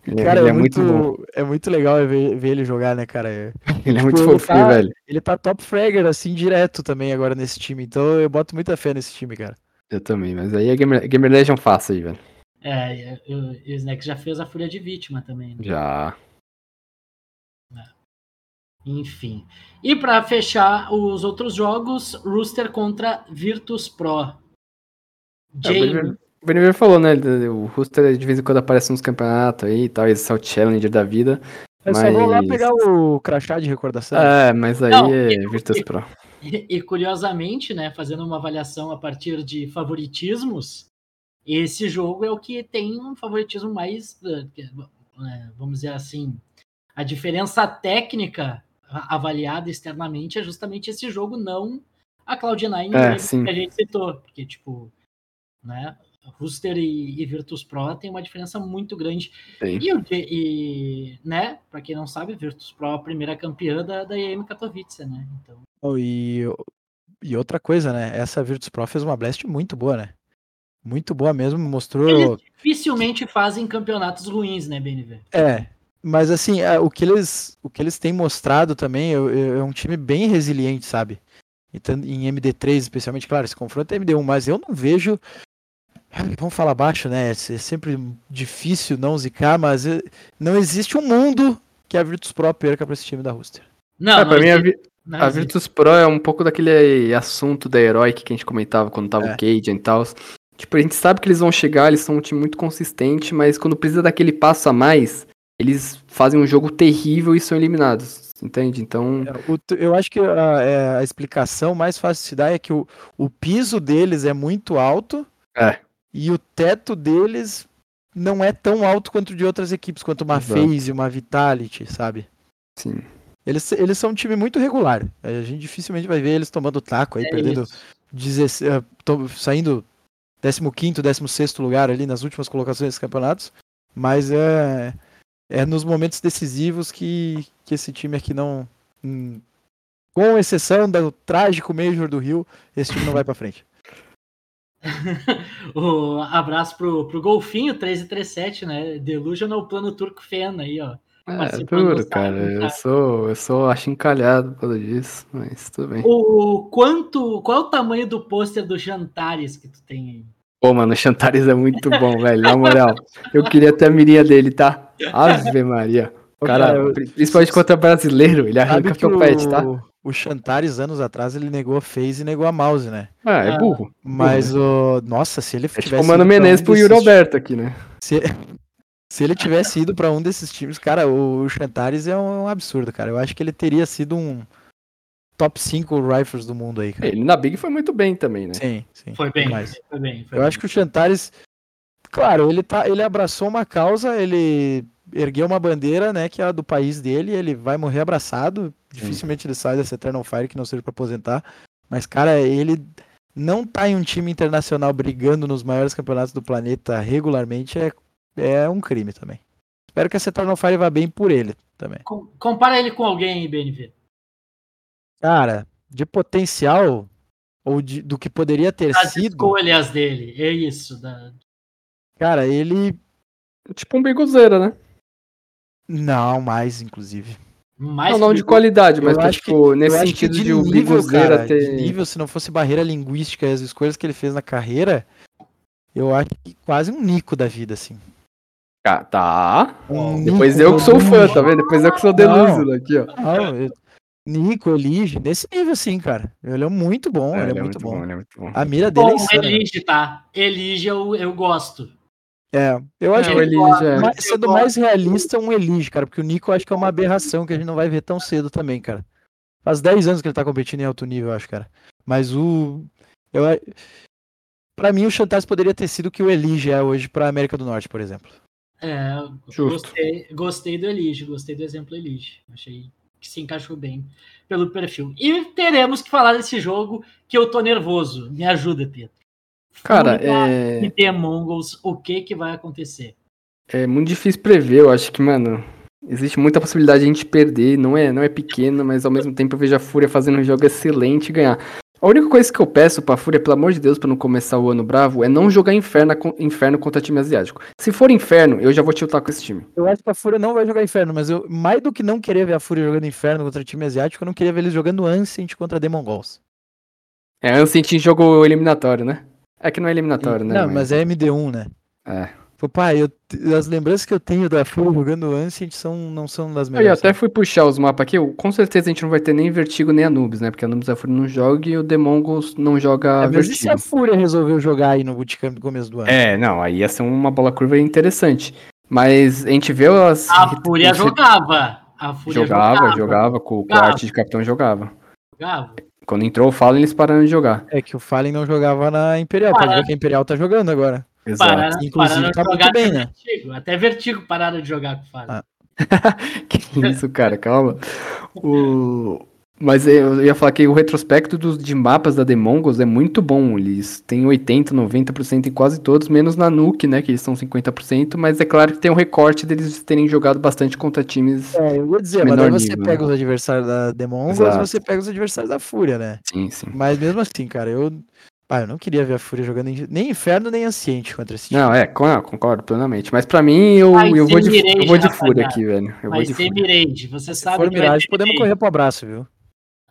[SPEAKER 4] Ele,
[SPEAKER 5] Cara,
[SPEAKER 4] ele
[SPEAKER 5] é, muito,
[SPEAKER 4] bom,
[SPEAKER 5] é muito legal ver, ver ele jogar, né, cara? É-
[SPEAKER 4] ele é
[SPEAKER 5] tipo,
[SPEAKER 4] muito
[SPEAKER 5] ele
[SPEAKER 4] fofinho,
[SPEAKER 5] tá-
[SPEAKER 4] velho.
[SPEAKER 5] Ele tá top fragger, assim, direto também agora nesse time. Então eu boto muita fé nesse time, cara.
[SPEAKER 4] Eu também, mas aí a Gamer, Gamer Legion fácil aí, velho.
[SPEAKER 3] É, e- o Snack já fez a Fúria de Vítima também. né?
[SPEAKER 4] Já.
[SPEAKER 3] Enfim. E para fechar os outros jogos, Rooster contra Virtus Pro.
[SPEAKER 4] É, o
[SPEAKER 3] Jamie,
[SPEAKER 4] Beniver- o Beniver falou, né? O Rooster de vez em quando aparece nos campeonatos aí e tal, esse é o Challenger da vida.
[SPEAKER 5] Eu só vou lá
[SPEAKER 4] Mas-
[SPEAKER 5] pegar o crachá de recordação.
[SPEAKER 4] É, mas aí
[SPEAKER 3] Não,
[SPEAKER 4] é
[SPEAKER 3] e-
[SPEAKER 4] Virtus
[SPEAKER 3] e-
[SPEAKER 4] Pro.
[SPEAKER 3] E, e, curiosamente, né, fazendo uma avaliação a partir de favoritismos, esse jogo é o que tem um favoritismo mais, eh, eh, vamos dizer assim, a diferença técnica avaliada externamente é justamente esse jogo, não a Cloud9
[SPEAKER 4] É,
[SPEAKER 3] que
[SPEAKER 4] sim.
[SPEAKER 3] a gente citou, porque, tipo, né, Rooster e, e Virtus Pro tem uma diferença muito grande. E, e né, para quem não sabe, Virtus Pro é a primeira campeã da, da IEM Katowice, né, então...
[SPEAKER 5] Oh, E, e outra coisa, né? Essa Virtus Pro fez uma blast muito boa, né? Muito boa mesmo, mostrou.
[SPEAKER 3] Eles dificilmente fazem campeonatos ruins, né, BNV?
[SPEAKER 5] É, mas assim, é, o que eles, o que eles têm mostrado também é, é- é um time bem resiliente, sabe? Então, em MD3, especialmente, claro, esse confronto é MD1, mas eu não vejo. Vamos falar baixo, né? É sempre difícil não zicar, mas é, não existe um mundo que a Virtus Pro perca pra esse time da Rooster.
[SPEAKER 3] Não,
[SPEAKER 4] É, pra
[SPEAKER 3] não
[SPEAKER 4] mim, a, Vi-
[SPEAKER 3] não
[SPEAKER 4] a. Virtus Pro é um pouco daquele assunto da Heroic que a gente comentava quando tava
[SPEAKER 5] É.
[SPEAKER 4] o Cage e tal. Tipo, a gente sabe que eles vão chegar, eles são um time muito consistente, mas quando precisa daquele passo a mais, eles fazem um jogo terrível e são eliminados, entende? Então,
[SPEAKER 5] É, eu acho que a, é, a explicação mais fácil de se dar é que o, o piso deles é muito alto
[SPEAKER 4] É.
[SPEAKER 5] e o teto deles não é tão alto quanto o de outras equipes, quanto uma
[SPEAKER 4] Exato.
[SPEAKER 5] FaZe, uma Vitality, sabe?
[SPEAKER 4] sim.
[SPEAKER 5] Eles, eles são um time muito regular. A gente dificilmente vai ver eles tomando taco aí,
[SPEAKER 3] É
[SPEAKER 5] perdendo
[SPEAKER 3] isso.
[SPEAKER 5] 16, eh, to- saindo 15º, 16º lugar ali nas últimas colocações desses campeonatos. Mas é, é nos momentos decisivos que, que esse time aqui não. hum, com exceção do trágico Major do Rio, esse time não vai pra frente.
[SPEAKER 3] o abraço pro, pro Golfinho 1337, né? Delusional Plano Turco Fen aí, ó.
[SPEAKER 4] É
[SPEAKER 3] Participando
[SPEAKER 4] duro, cara.
[SPEAKER 3] site,
[SPEAKER 4] Eu sou, eu sou achincalhado por causa disso, mas tudo bem.
[SPEAKER 3] O quanto, qual é o tamanho do pôster do Jantares que tu tem aí?
[SPEAKER 4] Pô, mano, o Chantares é muito bom, velho. Na moral, eu queria ter a mirinha dele, tá? Ave Maria. O cara,
[SPEAKER 5] eu-
[SPEAKER 4] principalmente contra brasileiro, ele arranca
[SPEAKER 5] Sabe
[SPEAKER 4] seu pet, tá?
[SPEAKER 5] o, Chantares, anos atrás, ele negou a FaZe e negou a Mouse, né?
[SPEAKER 4] Ah, é
[SPEAKER 3] Ah,
[SPEAKER 4] burro.
[SPEAKER 5] Mas, o nossa, se ele
[SPEAKER 4] É
[SPEAKER 5] tivesse.
[SPEAKER 4] tipo o Mano Menezes pro Yuri Alberto aqui, né?
[SPEAKER 5] Se, se ele tivesse ido pra um desses times, cara, o Chantares é um, um absurdo, cara. Eu acho que ele teria sido um top 5 rifles do mundo aí, cara.
[SPEAKER 4] Ele na Big foi muito bem também, né?
[SPEAKER 5] Sim, sim.
[SPEAKER 3] Foi bem,
[SPEAKER 5] demais.
[SPEAKER 3] foi bem. Foi
[SPEAKER 5] Eu
[SPEAKER 3] bem.
[SPEAKER 5] acho que o Chantares, claro, ele tá, ele abraçou uma causa, ele ergueu uma bandeira, né, que é a do país dele, ele vai morrer abraçado. Dificilmente ele sai dessa Eternal Fire que não seja pra aposentar. Mas cara, ele não tá em um time internacional brigando nos maiores campeonatos do planeta regularmente é, é um crime também. Espero que essa Eternal Fire vá bem por ele também.
[SPEAKER 3] Com- Compara ele com alguém aí, BNV.
[SPEAKER 5] Cara, de potencial ou de- do que poderia ter
[SPEAKER 3] As
[SPEAKER 5] sido,
[SPEAKER 3] escolhas dele, é isso. Da...
[SPEAKER 5] cara, ele
[SPEAKER 4] Tipo um bigozeira, né?
[SPEAKER 5] não mais, inclusive.
[SPEAKER 3] Mais
[SPEAKER 4] Não, não
[SPEAKER 3] que
[SPEAKER 4] de qualidade, mas
[SPEAKER 5] acho que-
[SPEAKER 4] tipo, nesse
[SPEAKER 5] eu acho que
[SPEAKER 4] sentido de, bigozeira
[SPEAKER 5] cara,
[SPEAKER 4] ter.
[SPEAKER 5] de nível, se não fosse barreira linguística e as escolhas que ele fez na carreira, eu acho que quase um Nico da vida, assim.
[SPEAKER 4] Ah, tá.
[SPEAKER 5] Um
[SPEAKER 4] Depois eu que sou
[SPEAKER 5] Elige.
[SPEAKER 4] fã, tá vendo? Depois eu que sou deluso aqui, ó.
[SPEAKER 5] Não, eu- Nico, Elige, nesse nível, assim, cara. Ele é muito bom,
[SPEAKER 4] É,
[SPEAKER 5] ele é muito bom.
[SPEAKER 4] ele é muito bom.
[SPEAKER 5] A mira dele é
[SPEAKER 3] Bom,
[SPEAKER 5] insana.
[SPEAKER 3] Elige, tá? Elige eu, eu gosto.
[SPEAKER 5] É, eu acho
[SPEAKER 4] É,
[SPEAKER 5] que
[SPEAKER 4] Elige é.
[SPEAKER 5] mais, sendo mais realista, um Elige, cara, porque o Nico eu acho que é uma aberração que a gente não vai ver tão cedo também, cara. Faz 10 anos que ele tá competindo em alto nível, eu acho, cara. Mas o. Eu, pra mim, o Chantais poderia ter sido o que o Elige é hoje pra América do Norte, por exemplo.
[SPEAKER 3] É,
[SPEAKER 4] Justo.
[SPEAKER 3] gostei, gostei do Elige, gostei do exemplo Elige. Achei que se encaixou bem pelo perfil. E teremos que falar desse jogo que eu tô nervoso. Me ajuda, Pedro.
[SPEAKER 4] Cara,
[SPEAKER 3] Fúria
[SPEAKER 4] é,
[SPEAKER 3] E The Mongols, o que que vai acontecer?
[SPEAKER 4] é muito difícil prever. Eu acho que, mano, existe muita possibilidade de a gente perder. Não é, não é pequena, mas ao mesmo tempo eu vejo a Fúria fazendo um jogo excelente e ganhar. A única coisa que eu peço pra Fúria, pelo amor de Deus, pra não começar o ano bravo, é não jogar inferno, inferno contra time asiático. Se for inferno, eu já vou tiltar com esse time.
[SPEAKER 5] Eu acho que a Fúria não vai jogar Inferno, mas eu, mais do que não querer ver a Fúria jogando Inferno contra time asiático, eu não queria ver eles jogando Ancient contra Demon Goals.
[SPEAKER 4] É, Ancient em jogo eliminatório, né? É que não é eliminatório, né?
[SPEAKER 5] Não, mas é MD1, né?
[SPEAKER 4] É.
[SPEAKER 5] Pai, eu, as lembranças que eu tenho da Fúria jogando Ancient são, não são das
[SPEAKER 4] Eu
[SPEAKER 5] melhores.
[SPEAKER 4] até fui puxar os mapas aqui. eu- Com certeza a gente não vai ter nem Vertigo nem Anubis, né? Porque Anubis da Fúria não joga e o Demongos não joga
[SPEAKER 5] É, mas e se
[SPEAKER 4] Vertigo.
[SPEAKER 5] a Fúria resolveu jogar aí no Bootcamp no começo do ano?
[SPEAKER 4] É, não, aí ia ser uma bola curva interessante. Mas a gente vê as.
[SPEAKER 3] A Fúria
[SPEAKER 4] os-
[SPEAKER 3] jogava. A Fúria
[SPEAKER 4] Jogava,
[SPEAKER 3] jogava.
[SPEAKER 4] jogava, com, com
[SPEAKER 3] Jogava.
[SPEAKER 4] a arte de capitão jogava.
[SPEAKER 3] jogava.
[SPEAKER 4] Quando entrou o Fallen, eles pararam de jogar.
[SPEAKER 5] É que o Fallen não jogava na Imperial. Pode ver que a Imperial tá jogando agora.
[SPEAKER 4] Exato.
[SPEAKER 3] Pararam,
[SPEAKER 5] Inclusive,
[SPEAKER 3] pararam
[SPEAKER 5] tá
[SPEAKER 3] de
[SPEAKER 5] muito
[SPEAKER 3] jogar
[SPEAKER 5] bem,
[SPEAKER 3] até
[SPEAKER 5] né?
[SPEAKER 3] Vertigo. Até Vertigo pararam de jogar com o Fábio.
[SPEAKER 5] Ah.
[SPEAKER 4] que isso, cara, calma. O... Mas eu ia falar que o retrospecto dos, de mapas da Demongos é muito bom. Eles têm 80%, 90% em quase todos, menos na Nuke, né? Que eles são 50%, mas é claro que tem um recorte deles terem jogado bastante contra times.
[SPEAKER 5] É, eu ia dizer, mas daí você
[SPEAKER 4] nível,
[SPEAKER 5] pega os adversários da Demon
[SPEAKER 4] Exato.
[SPEAKER 5] mas você pega os adversários da Fúria, né?
[SPEAKER 4] Sim, sim.
[SPEAKER 5] Mas mesmo assim, cara, eu. Pá, eu não queria ver a Fúria jogando em- nem Inferno nem Anciente contra esse time.
[SPEAKER 4] Não, é, con- não, concordo plenamente. Mas pra mim, eu, eu, vou, de, eu vou de fúria aqui, velho. Eu vou
[SPEAKER 3] Vai
[SPEAKER 4] de.
[SPEAKER 3] Mirage. Você
[SPEAKER 5] Se
[SPEAKER 3] sabe
[SPEAKER 5] for
[SPEAKER 3] que
[SPEAKER 5] Mirage, podemos correr pro abraço, viu?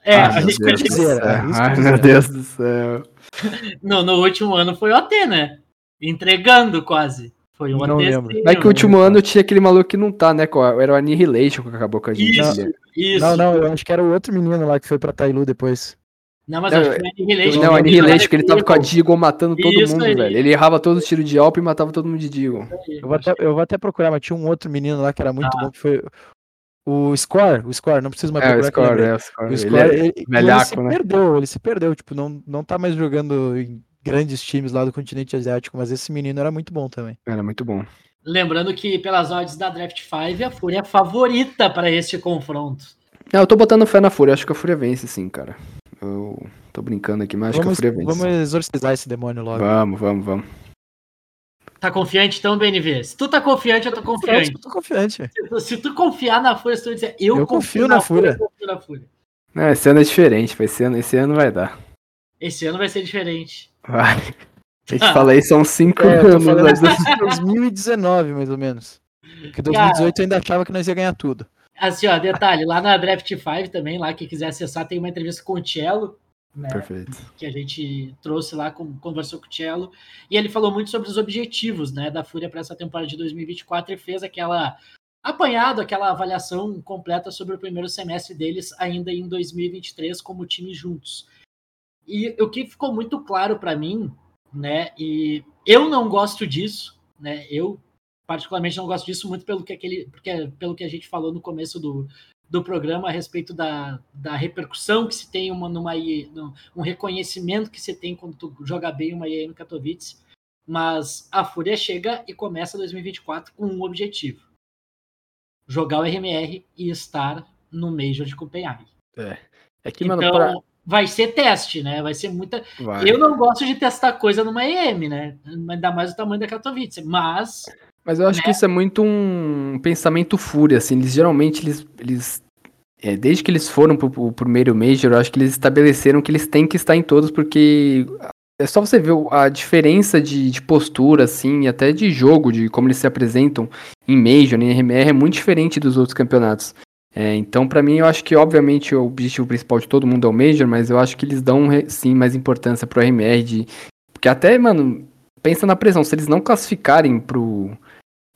[SPEAKER 3] É,
[SPEAKER 4] Ai,
[SPEAKER 3] a
[SPEAKER 4] meu
[SPEAKER 3] gente
[SPEAKER 4] Deus do
[SPEAKER 5] dizer,
[SPEAKER 4] céu.
[SPEAKER 5] é
[SPEAKER 4] Ai,
[SPEAKER 5] dizer.
[SPEAKER 4] meu Deus do céu.
[SPEAKER 3] no, no último ano foi o AT, né? Entregando quase. Foi um
[SPEAKER 5] Não
[SPEAKER 3] AT.
[SPEAKER 5] lembro.
[SPEAKER 4] Mas que o último ano tinha aquele maluco que não tá, né? Era o Annihilation que acabou com a gente.
[SPEAKER 3] Isso,
[SPEAKER 4] né?
[SPEAKER 3] isso.
[SPEAKER 5] Não, não, eu acho que era o outro menino lá que foi pra Tailu depois.
[SPEAKER 3] Não, mas
[SPEAKER 4] Não,
[SPEAKER 3] acho que foi Annihilation.
[SPEAKER 4] Não,
[SPEAKER 3] Ele
[SPEAKER 4] Annihilation, que ele tava com a
[SPEAKER 3] Eagle.
[SPEAKER 4] Deagle matando todo
[SPEAKER 3] Isso
[SPEAKER 4] mundo,
[SPEAKER 3] aí.
[SPEAKER 4] velho. Ele errava todos os tiros de Alp e matava todo mundo de Deagle.
[SPEAKER 5] Eu vou até, eu vou até procurar, mas tinha um outro menino lá que era muito
[SPEAKER 3] Ah.
[SPEAKER 5] bom, que foi o Score, o Score, não preciso mais
[SPEAKER 4] É, o
[SPEAKER 5] procurar. eu
[SPEAKER 4] Score, é, o Score.
[SPEAKER 5] O
[SPEAKER 4] Ele
[SPEAKER 5] Score,
[SPEAKER 4] é-
[SPEAKER 5] ele, ele
[SPEAKER 4] velhaco,
[SPEAKER 5] se
[SPEAKER 4] né?
[SPEAKER 5] perdeu, ele se perdeu, tipo, não, não tá mais jogando em grandes times lá do continente asiático, mas esse menino era muito bom também.
[SPEAKER 4] Era muito bom.
[SPEAKER 3] Lembrando que pelas odds da Draft 5, a Fúria é a favorita para este confronto.
[SPEAKER 4] Não, eu tô botando fé na Fúria. Acho que a Fúria vence, sim, cara. Eu tô brincando aqui, mas acho
[SPEAKER 5] Vamos,
[SPEAKER 4] que a Fúria vence.
[SPEAKER 5] vamos exorcizar esse demônio logo.
[SPEAKER 4] Vamos, vamos, vamos.
[SPEAKER 3] Tá confiante então, BNV? Se tu tá confiante, eu tô confiante.
[SPEAKER 5] Eu tô confiante.
[SPEAKER 3] Se tu, se tu confiar na Fúria, se tu dizer eu,
[SPEAKER 5] Eu confio na Fúria.
[SPEAKER 3] eu confio na Fúria.
[SPEAKER 4] Não, esse ano é diferente, vai esse ano, esse ano vai dar.
[SPEAKER 3] Esse ano vai ser diferente.
[SPEAKER 4] Vai. A gente fala isso há uns 5
[SPEAKER 5] É, eu tô
[SPEAKER 4] anos.
[SPEAKER 5] falando
[SPEAKER 4] mas-
[SPEAKER 5] desde 2019, mais ou menos. Porque 2018 eu ainda achava que nós ia ganhar tudo.
[SPEAKER 3] Assim, ó, detalhe, lá na Draft 5 também, lá quem quiser acessar, tem uma entrevista com o Cello, né?
[SPEAKER 4] Perfeito.
[SPEAKER 3] que a gente trouxe lá, com- conversou com o Cello, e ele falou muito sobre os objetivos né, da Fúria para essa temporada de 2024 e fez aquela apanhado, aquela avaliação completa sobre o primeiro semestre deles ainda em 2023 como time juntos. E o que ficou muito claro para mim, né, e eu não gosto disso, né, eu particularmente não gosto disso muito pelo que, aquele, porque, pelo que a gente falou no começo do, do programa a respeito da, da repercussão que se tem uma, numa num- um reconhecimento que se tem quando tu joga bem uma IE no Katowice, mas a Fúria chega e começa 2024 com um objetivo: jogar o RMR e estar no Major de Copenhague.
[SPEAKER 4] É que,
[SPEAKER 3] Então,
[SPEAKER 4] mano, pra...
[SPEAKER 3] vai ser teste, né? Vai ser muita.
[SPEAKER 4] vai.
[SPEAKER 3] Eu não gosto de testar coisa numa EM, né? Ainda mais o tamanho da Katowice, mas
[SPEAKER 4] Mas eu acho que isso é muito um pensamento fúria, assim. Eles geralmente, eles. eles é, desde que eles foram pro, pro primeiro Major, eu acho que eles estabeleceram que eles têm que estar em todos, porque é só você ver a diferença de, de postura, assim, e até de jogo, de como eles se apresentam em Major, em RMR, é muito diferente dos outros campeonatos. É, então, pra mim, eu acho que, obviamente, o objetivo principal de todo mundo é o Major, mas eu acho que eles dão, sim, mais importância pro RMR, de... porque até, mano, pensa na pressão, se eles não classificarem pro,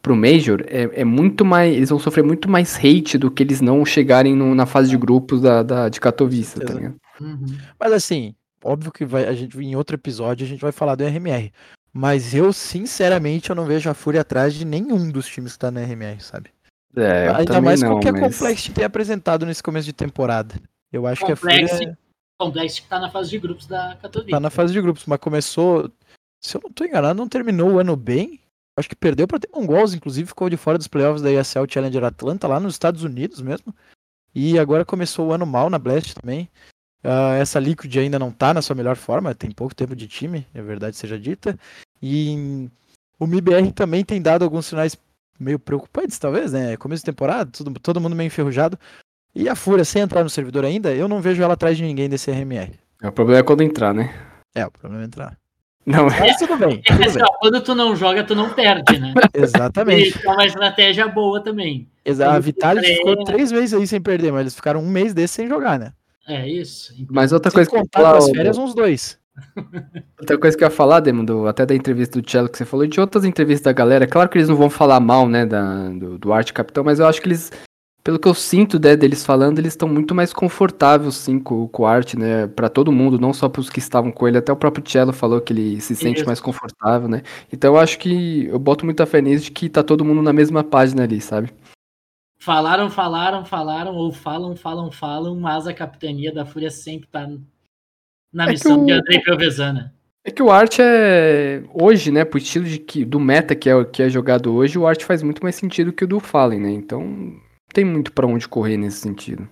[SPEAKER 4] pro Major, é, é muito mais. Eles vão sofrer muito mais hate do que eles não chegarem no- na fase de grupos da, da- de Katowice, tá ligado?
[SPEAKER 3] uhum.
[SPEAKER 5] Mas assim, óbvio que vai, a gente, em outro episódio a gente vai falar do RMR. Mas eu, sinceramente, eu não vejo a Fúria atrás de nenhum dos times que tá na RMR, sabe?
[SPEAKER 4] É, eu
[SPEAKER 5] Ainda mais
[SPEAKER 4] não,
[SPEAKER 5] que a
[SPEAKER 4] mas...
[SPEAKER 5] Complexity tem apresentado nesse começo de temporada. Eu acho que a
[SPEAKER 3] Complexity
[SPEAKER 5] Fúria
[SPEAKER 3] Complexo que tá na fase de grupos da Katowice.
[SPEAKER 5] tá na fase de grupos, mas começou. Se eu não tô enganado, não terminou o ano bem. Acho que perdeu pra ter Mongols, inclusive ficou de fora dos playoffs da ESL Challenger Atlanta, lá nos Estados Unidos mesmo. E agora começou o ano mal na Blast também. Ah, essa Liquid ainda não tá na sua melhor forma, tem pouco tempo de time, é verdade seja dita. E o MIBR também tem dado alguns sinais meio preocupantes, talvez, né? Começo de temporada, todo, todo mundo meio enferrujado. E a Fúria, sem entrar no servidor ainda, eu não vejo ela atrás de ninguém desse RMR.
[SPEAKER 4] O problema é quando entrar, né?
[SPEAKER 5] É, o problema é entrar.
[SPEAKER 4] Não,
[SPEAKER 5] Mas tudo bem,
[SPEAKER 3] É que
[SPEAKER 5] tudo
[SPEAKER 3] assim,
[SPEAKER 5] bem.
[SPEAKER 3] ó, quando tu não joga, tu não perde, né?
[SPEAKER 5] Exatamente.
[SPEAKER 3] Isso é uma estratégia boa também.
[SPEAKER 5] Exa- A Vitality ficou
[SPEAKER 3] treina-
[SPEAKER 5] três meses aí sem perder, mas eles ficaram um mês desse sem jogar, né?
[SPEAKER 3] É isso. Então,
[SPEAKER 4] mas outra coisa que eu falar,
[SPEAKER 5] as férias, uns dois.
[SPEAKER 4] Outra coisa que eu ia falar, Demo, do- até da entrevista do Cello que você falou, e de outras entrevistas da galera, é claro que eles não vão falar mal, né, da, do, do Arte Capitão, mas eu acho que eles, pelo que eu sinto né, deles falando, eles estão muito mais confortáveis, sim, com, com o Arte, né, pra todo mundo, não só pros que estavam com ele, até o próprio Cello falou que ele se sente
[SPEAKER 3] Isso.
[SPEAKER 4] mais confortável, né, então eu acho que, eu boto muita fé nisso de que tá todo mundo na mesma página ali, sabe?
[SPEAKER 3] Falaram, falaram, falaram, ou falam, falam, falam, mas a capitania da Fúria sempre tá na
[SPEAKER 4] É
[SPEAKER 3] missão de
[SPEAKER 4] o-
[SPEAKER 3] Andrei Piovesana.
[SPEAKER 4] É que o Arte é. Hoje, né, pro estilo de que, do meta que é, que é jogado hoje, o Arte faz muito mais sentido que o do Fallen, né? Então, tem muito pra onde correr nesse sentido.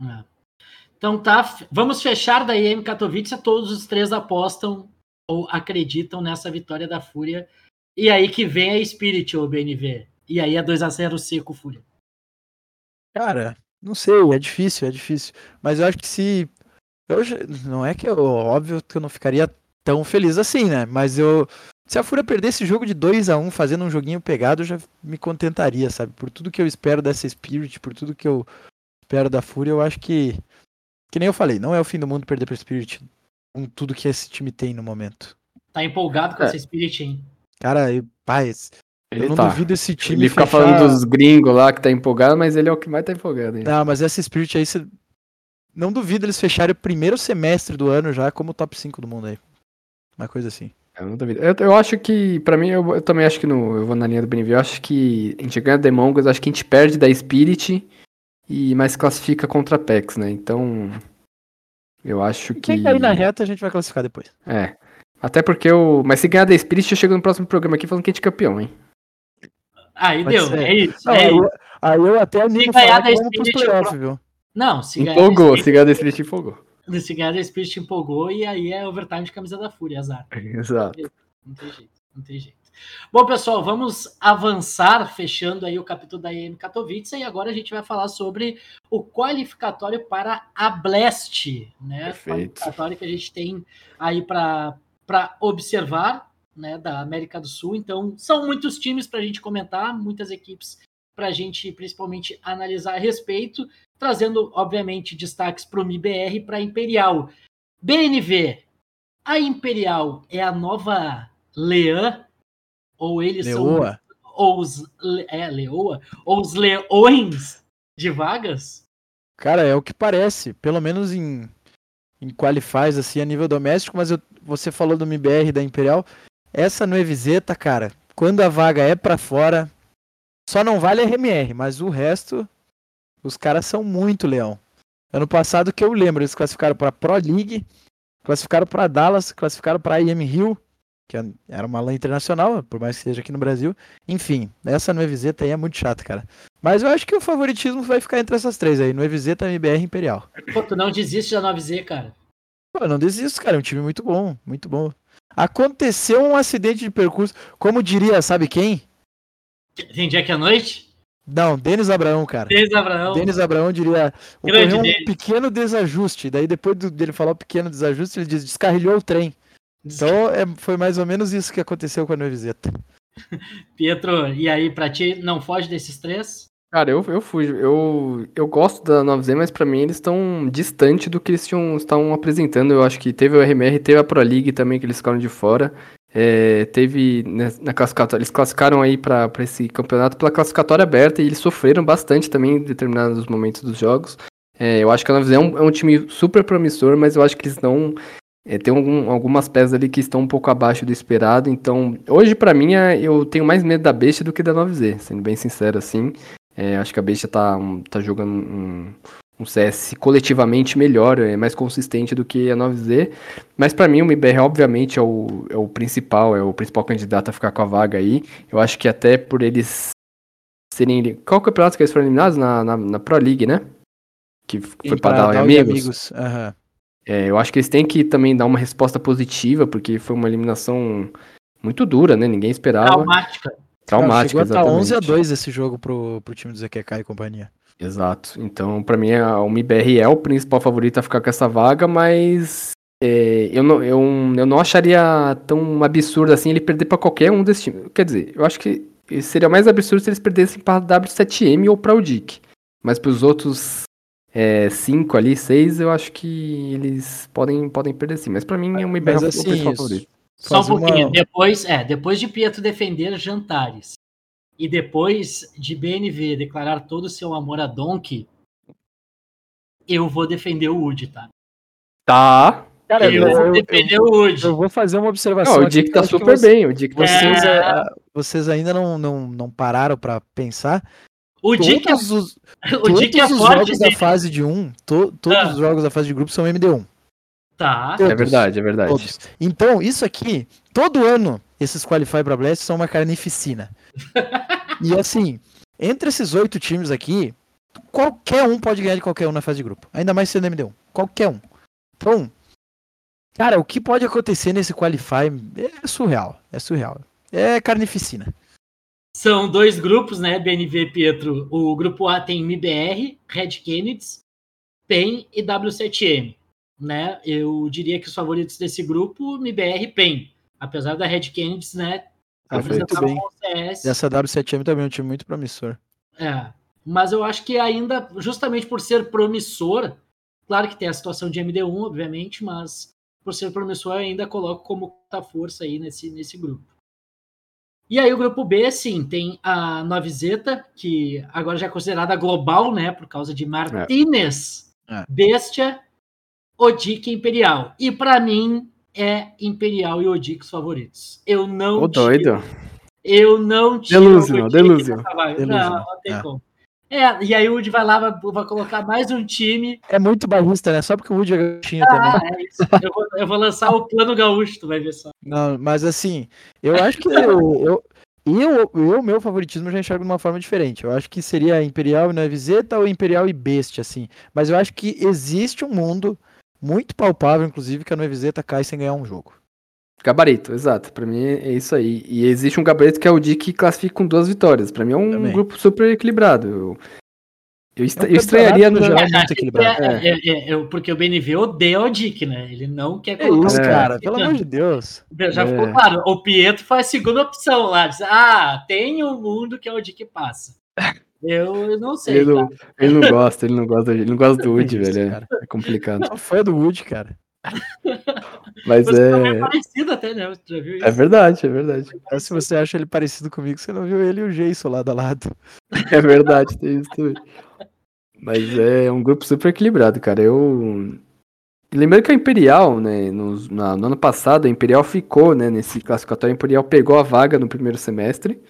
[SPEAKER 3] É. Então tá, vamos fechar da IM Katowice. Todos os três apostam ou acreditam nessa vitória da Fúria. E aí que vem a Spirit, ou BNV. E aí é 2x0 seco Fúria.
[SPEAKER 5] Cara, não sei, é difícil, é difícil. Mas eu acho que se. Eu, não é que eu. Óbvio que eu não ficaria tão feliz assim, né? Mas eu. Se a Fúria perder esse jogo de 2 a 1 fazendo um joguinho pegado, eu já me contentaria, sabe? Por tudo que eu espero dessa Spirit, por tudo que eu espero da Fúria, eu acho que. Que nem eu falei, não é o fim do mundo perder pra Spirit com tudo que esse time tem no momento.
[SPEAKER 3] Tá empolgado com
[SPEAKER 4] É.
[SPEAKER 3] essa Spirit, hein?
[SPEAKER 5] Cara, eu, pai,
[SPEAKER 4] Ele
[SPEAKER 5] eu não
[SPEAKER 4] tá.
[SPEAKER 5] duvido esse time.
[SPEAKER 4] Ele fica
[SPEAKER 5] fechar-
[SPEAKER 4] falando dos gringos lá que tá empolgado, mas ele é o que mais tá empolgado. Hein?
[SPEAKER 5] Não, mas essa Spirit aí, você... não duvido eles fecharem o primeiro semestre do ano já como top 5 do mundo aí. Uma coisa assim.
[SPEAKER 4] Eu não duvido. Eu, eu acho que, pra mim, eu, eu também acho que no, eu vou na linha do BNV, eu acho que a gente ganha da Mongols, acho que a gente perde da Spirit e mais classifica contra a PEX, né? Então, eu acho que...
[SPEAKER 5] Quem cair na reta a gente vai classificar depois.
[SPEAKER 4] É. Até porque eu. Mas se ganhar da Spirit, eu chego no próximo programa aqui falando que a gente é campeão, hein?
[SPEAKER 3] Aí
[SPEAKER 5] Pode
[SPEAKER 3] deu,
[SPEAKER 5] ser.
[SPEAKER 3] é isso.
[SPEAKER 5] Não,
[SPEAKER 3] é
[SPEAKER 5] aí,
[SPEAKER 3] isso.
[SPEAKER 5] eu, aí eu até animo
[SPEAKER 3] ganhar
[SPEAKER 5] falar
[SPEAKER 3] da
[SPEAKER 5] que vamos pros playoffs, viu?
[SPEAKER 3] Não, se ganhar, da Spirit,
[SPEAKER 4] se ganhar da Spirit, empolgou.
[SPEAKER 3] Se ganhar da Spirit empolgou e aí é overtime de camisa da Fúria, azar.
[SPEAKER 4] Exato.
[SPEAKER 3] Não tem jeito, não tem jeito. Bom, pessoal, vamos avançar, fechando aí o capítulo da IM Katowice, e agora a gente vai falar sobre o qualificatório para a Blast, né?
[SPEAKER 4] Perfeito.
[SPEAKER 3] Qualificatório que a gente tem aí para observar, né, da América do Sul. Então, são muitos times para a gente comentar, muitas equipes para a gente principalmente analisar a respeito, trazendo, obviamente, destaques para o MIBR e para a Imperial. BNV, a Imperial é a nova Leã? Ou eles são.
[SPEAKER 5] Leoa.
[SPEAKER 3] Ou os. É, Leoa? Ou os leões de vagas?
[SPEAKER 5] Cara, é o que parece. Pelo menos em, em qualifies, assim, a nível doméstico. Mas eu- você falou do MBR da Imperial. Essa Nueviseta, cara, quando a vaga é pra fora, só não vale RMR, mas o resto, os caras são muito leão. Ano passado, que eu lembro, eles classificaram pra Pro League, classificaram pra Dallas, classificaram pra IM Rio, que era uma LAN internacional, por mais que seja aqui no Brasil. Enfim, essa Nueviseta aí é muito chata, cara. Mas eu acho que o favoritismo vai ficar entre essas três aí, Nueviseta, MBR e Imperial.
[SPEAKER 3] Pô, tu não desiste da 9Z, cara.
[SPEAKER 5] Pô, não desisto, cara, é um time muito bom, muito bom. Aconteceu um acidente de percurso, como diria, sabe quem?
[SPEAKER 3] Tem dia que é noite?
[SPEAKER 5] Não, Denis Abraão, cara.
[SPEAKER 3] Desde Abraão.
[SPEAKER 5] Denis Abraão diria,
[SPEAKER 3] Grande
[SPEAKER 5] um
[SPEAKER 3] Denis.
[SPEAKER 5] pequeno desajuste, daí depois do- dele falar o pequeno desajuste, ele diz, descarrilhou o trem. Então é, foi mais ou menos isso que aconteceu com a Nueviseta.
[SPEAKER 3] Pietro, e aí, pra ti, não foge desses três?
[SPEAKER 4] Cara, eu, eu fujo. Eu, eu gosto da 9Z, mas pra mim eles estão distante do que eles tinham, estavam apresentando. Eu acho que teve o RMR, teve a Pro League também, que eles ficaram de fora. É, teve né, na classificatória, eles classificaram aí pra esse campeonato pela classificatória aberta e eles sofreram bastante também em determinados momentos dos jogos. É, eu acho que a 9Z é um, é um time super promissor, mas eu acho que eles não É, tem algum- algumas peças ali que estão um pouco abaixo do esperado, então hoje pra mim é- eu tenho mais medo da Besta do que da 9Z, sendo bem sincero assim. É, acho que a Besta tá, tá jogando um, um CS coletivamente melhor, é mais consistente do que a 9Z, mas pra mim o MBR obviamente é o, é o principal, é o principal candidato a ficar com a vaga aí. Eu acho que até por eles serem. Qual campeonato que eles foram eliminados? Na, na, na Pro League, né? Que foi pra dar
[SPEAKER 5] e
[SPEAKER 4] amigos.
[SPEAKER 5] Aham.
[SPEAKER 4] É, eu acho que eles têm que também dar uma resposta positiva, porque foi uma eliminação muito dura, né? Ninguém esperava.
[SPEAKER 3] Traumática.
[SPEAKER 4] Traumática,
[SPEAKER 5] Chegou a estar 11 a
[SPEAKER 4] exatamente.
[SPEAKER 5] 2 esse jogo pro, pro time do ZQK e companhia.
[SPEAKER 4] Exato. Então, pra mim, a- o MBR é o principal favorito a ficar com essa vaga, mas é, eu, não, eu, eu não acharia tão absurdo assim ele perder pra qualquer um desses times. Quer dizer, eu acho que seria mais absurdo se eles perdessem pra W7M ou pra Udic. Mas pros outros é, cinco ali, seis, eu acho que eles podem, podem perder sim. Mas pra mim, o é o
[SPEAKER 5] assim,
[SPEAKER 4] principal
[SPEAKER 5] isso-
[SPEAKER 4] favorito.
[SPEAKER 3] Só um
[SPEAKER 5] Fazer uma-
[SPEAKER 3] pouquinho. Depois, é, depois de Pietro defender jantares e depois de BNV declarar todo o seu amor a Donkey, eu vou defender o Wood, tá?
[SPEAKER 4] Tá.
[SPEAKER 5] Cara,
[SPEAKER 3] eu,
[SPEAKER 5] eu,
[SPEAKER 3] vou
[SPEAKER 5] eu-
[SPEAKER 3] defender o Wood.
[SPEAKER 5] eu vou fazer uma observação.
[SPEAKER 4] Não, o Dick tá super
[SPEAKER 5] você-
[SPEAKER 4] bem. O Dick tá
[SPEAKER 5] Vocês,
[SPEAKER 3] É.
[SPEAKER 5] ah, vocês ainda não, não, não pararam pra pensar.
[SPEAKER 3] O Dick é,
[SPEAKER 5] todos os,
[SPEAKER 3] o Dick é
[SPEAKER 5] todos os
[SPEAKER 3] forte,
[SPEAKER 5] jogos da fase de 1, to- todos
[SPEAKER 3] Ah.
[SPEAKER 5] os jogos da fase de grupo são MD1.
[SPEAKER 3] Tá.
[SPEAKER 5] Todos.
[SPEAKER 4] É verdade, é verdade.
[SPEAKER 5] Todos. Então, isso aqui, todo ano, esses Qualify pra Blast são uma carnificina. e assim, entre esses oito times aqui, qualquer um pode ganhar de qualquer um na fase de grupo. Ainda mais sendo MD1. Qualquer um. Então, cara, o que pode acontecer nesse Qualify é surreal. É surreal. É carnificina.
[SPEAKER 3] São dois grupos, né? BNV Pietro. O grupo A tem MBR, Red Kennedys, PEN e W7M. Né? Eu diria que os favoritos desse grupo, MBR e PEN. Apesar da Red Kennedys, né? Apresentar
[SPEAKER 5] bem.
[SPEAKER 3] CS.
[SPEAKER 5] E essa W7M também é um time muito promissor.
[SPEAKER 3] É, mas eu acho que ainda, justamente por ser promissor, claro que tem a situação de MD1, obviamente, mas por ser promissor, eu ainda coloco como quarta força aí nesse, nesse grupo. E aí o grupo B, sim, tem a Novizeta, que agora já é considerada global, né, por causa de Martinez,
[SPEAKER 5] É.
[SPEAKER 3] Bestia, Odic e Imperial. E para mim é Imperial e Odic os favoritos. Eu não
[SPEAKER 4] Ô, doido.
[SPEAKER 3] eu não tiro
[SPEAKER 4] Delusional, delusional.
[SPEAKER 3] Não, não tem
[SPEAKER 5] é.
[SPEAKER 3] como. É, e aí o Wood vai lá, vai, vai colocar mais um time.
[SPEAKER 5] É muito barrista, né? Só porque o Woody é também.
[SPEAKER 3] Ah, é isso. Eu vou, eu vou lançar o plano gaúcho, tu vai ver só.
[SPEAKER 5] Não, mas assim, eu acho que eu, eu, eu, eu, meu favoritismo eu já enxergo de uma forma diferente. Eu acho que seria Imperial e Navizeta ou Imperial e Bestia, assim. Mas eu acho que existe um mundo muito palpável, inclusive, que a Navizeta cai sem ganhar um jogo.
[SPEAKER 4] Gabarito, exato. Pra mim é isso aí. E existe um gabarito que é o Dick que classifica com duas vitórias. Pra mim é um
[SPEAKER 5] Também.
[SPEAKER 4] grupo super equilibrado. Eu, eu, estra-
[SPEAKER 5] É um
[SPEAKER 4] eu estranharia no geral.
[SPEAKER 5] geral. muito equilibrado.
[SPEAKER 3] É, é, é, é, porque o BNV odeia o Dick, né? Ele não quer
[SPEAKER 5] É
[SPEAKER 3] colocar
[SPEAKER 5] isso,
[SPEAKER 3] o
[SPEAKER 4] É.
[SPEAKER 5] cara.
[SPEAKER 3] Dick,
[SPEAKER 5] Pelo amor de Deus.
[SPEAKER 3] Já
[SPEAKER 4] É.
[SPEAKER 3] ficou claro. O Pietro foi a segunda opção lá. Diz, ah, tem um mundo que é o Dick passa. Eu, eu não sei.
[SPEAKER 4] Ele não, ele não gosta, ele não gosta, ele não gosta do Wood,
[SPEAKER 5] É
[SPEAKER 4] velho.
[SPEAKER 5] cara.
[SPEAKER 4] É, é complicado.
[SPEAKER 5] Não, foi do Wood, cara.
[SPEAKER 4] Mas
[SPEAKER 3] Você também é
[SPEAKER 4] é.
[SPEAKER 3] parecido até, né? Você já viu isso?
[SPEAKER 4] É verdade, é verdade.
[SPEAKER 5] Mas se você acha ele parecido comigo, você não viu ele e o Jason lado a lado.
[SPEAKER 4] É verdade, tem isso também. Mas é um grupo super equilibrado, cara. Eu. Lembrando que a Imperial, né, nos- na- no ano passado, a Imperial ficou, né, nesse classificatório. A Imperial pegou a vaga no primeiro semestre.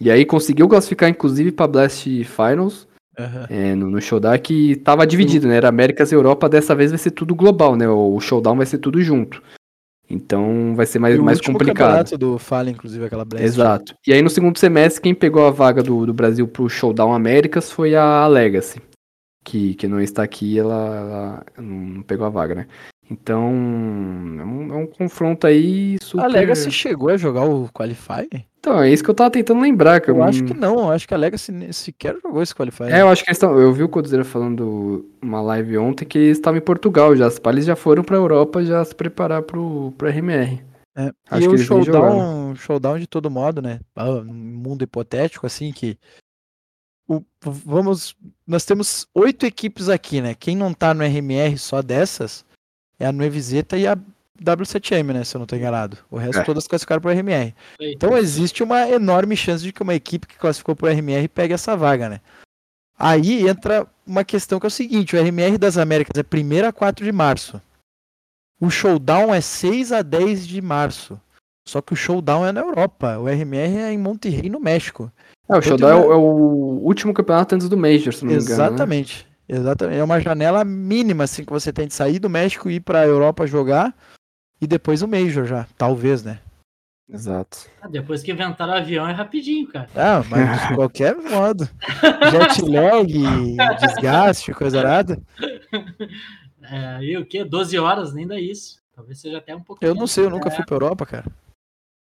[SPEAKER 4] E aí conseguiu classificar, inclusive, pra Blast Finals,
[SPEAKER 5] Aham.
[SPEAKER 4] é, no, no Showdown, que tava dividido, né? Era Américas e Europa, dessa vez vai ser tudo global, né? O Showdown vai ser tudo junto. Então vai ser mais,
[SPEAKER 5] E o
[SPEAKER 4] mais complicado.
[SPEAKER 5] do Fallen, inclusive, aquela Blast.
[SPEAKER 4] Exato. E aí no segundo semestre, quem pegou a vaga do, do Brasil pro Showdown Américas foi a Legacy. Que, que não está aqui, ela, ela não pegou a vaga, né? Então, é um, é um confronto aí super...
[SPEAKER 5] A Legacy chegou a jogar o Qualify?
[SPEAKER 4] Então, é isso que eu tava tentando lembrar.
[SPEAKER 5] Eu
[SPEAKER 4] eu
[SPEAKER 5] acho que não, eu acho que a Legacy sequer jogou esse Qualify.
[SPEAKER 4] É, eu acho que eles estão. Eu vi o Codzeira falando uma live ontem que eles estavam em Portugal já. Os eles já foram pra Europa já se preparar pro, pro RMR.
[SPEAKER 5] É,
[SPEAKER 4] Acho
[SPEAKER 5] e
[SPEAKER 4] que
[SPEAKER 5] o
[SPEAKER 4] eles nem
[SPEAKER 5] showdown, showdown de todo modo, né? Ah, num mundo hipotético, assim, que. o- vamos. Nós temos oito equipes aqui, né? Quem não tá no RMR só dessas é a Nueviseta e a W7M, né? Se eu não tô enganado. O resto
[SPEAKER 4] É.
[SPEAKER 5] todas classificaram pro RMR. Então existe uma enorme chance de que uma equipe que classificou pro RMR pegue essa vaga, né? Aí entra uma questão que é o seguinte: o RMR das Américas é 1 a 4 de março. O showdown é 6 a 10 de março. Só que o showdown é na Europa. O RMR é em Monterrey, no México.
[SPEAKER 4] É, o
[SPEAKER 5] Então
[SPEAKER 4] Showdown é, o- é o último campeonato antes do Major, se não me engano. né?
[SPEAKER 5] Exatamente. É uma janela mínima assim que você tem de sair do México e ir pra Europa jogar e depois o Major já, talvez, né?
[SPEAKER 4] Exato.
[SPEAKER 3] Ah, Depois que inventaram o avião é rapidinho, cara.
[SPEAKER 5] Ah, mas de qualquer modo. Jet lag, desgaste, coisa nada.
[SPEAKER 3] É, e o quê? 12 horas, nem dá isso. Talvez seja até um pouco
[SPEAKER 5] Eu não
[SPEAKER 3] menos.
[SPEAKER 5] sei, eu nunca fui pra Europa, cara.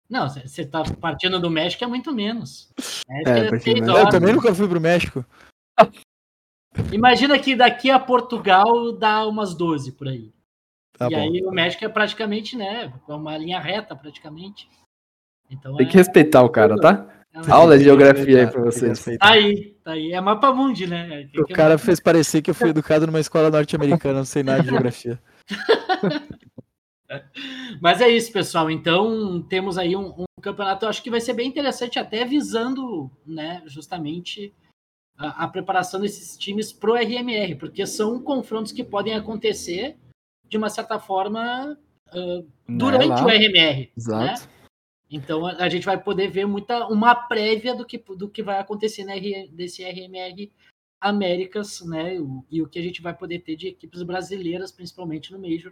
[SPEAKER 3] Não, você tá partindo do México é muito menos. México
[SPEAKER 4] É,
[SPEAKER 3] é,
[SPEAKER 4] México-
[SPEAKER 5] Eu também nunca fui pro México.
[SPEAKER 3] Imagina que daqui a Portugal dá umas 12 por aí.
[SPEAKER 5] Tá
[SPEAKER 3] e
[SPEAKER 5] bom.
[SPEAKER 3] aí o México é praticamente, né? É uma linha reta praticamente. Então
[SPEAKER 4] Tem
[SPEAKER 3] é,
[SPEAKER 4] que respeitar o cara, tá?
[SPEAKER 3] é
[SPEAKER 4] Aula de geografia aí pra vocês.
[SPEAKER 3] Tá aí, tá aí. É mapa mundi, né?
[SPEAKER 5] O
[SPEAKER 3] que-
[SPEAKER 5] cara fez parecer que eu fui educado numa escola norte-americana, não sei nada de geografia.
[SPEAKER 3] Mas é isso, pessoal. Então temos aí um, um campeonato, eu acho que vai ser bem interessante, até visando, né, justamente a, a preparação desses times pro RMR, porque são confrontos que podem acontecer de uma certa forma ah, durante
[SPEAKER 4] Né, lá.
[SPEAKER 3] o RMR. Né?
[SPEAKER 4] Exato.
[SPEAKER 3] Então a, a gente vai poder ver muita uma prévia do que, do que vai acontecer na desse RMR Américas, né? o- e o que a gente vai poder ter de equipes brasileiras, principalmente no Major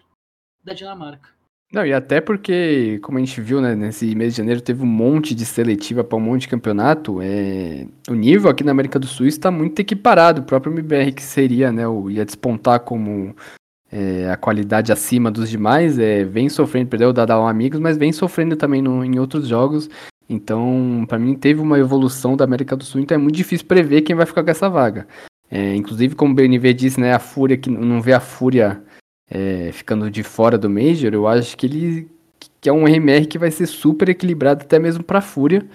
[SPEAKER 3] da Dinamarca.
[SPEAKER 4] Não, e até porque, como a gente viu, né, nesse mês de janeiro teve um monte de seletiva para um monte de campeonato. É... O nível aqui na América do Sul está muito equiparado. O próprio MBR, que seria, né, o... ia despontar como é, a qualidade acima dos demais, é... vem sofrendo, perdeu o Dadal Amigos, mas vem sofrendo também no... em outros jogos. Então, para mim, teve uma evolução da América do Sul, então é muito difícil prever quem vai ficar com essa vaga. É, inclusive, como o BNV disse, né, a Fúria, que não vê a Fúria é, ficando de fora do Major, eu acho que ele que é um RMR que vai ser super equilibrado até mesmo pra Fúria.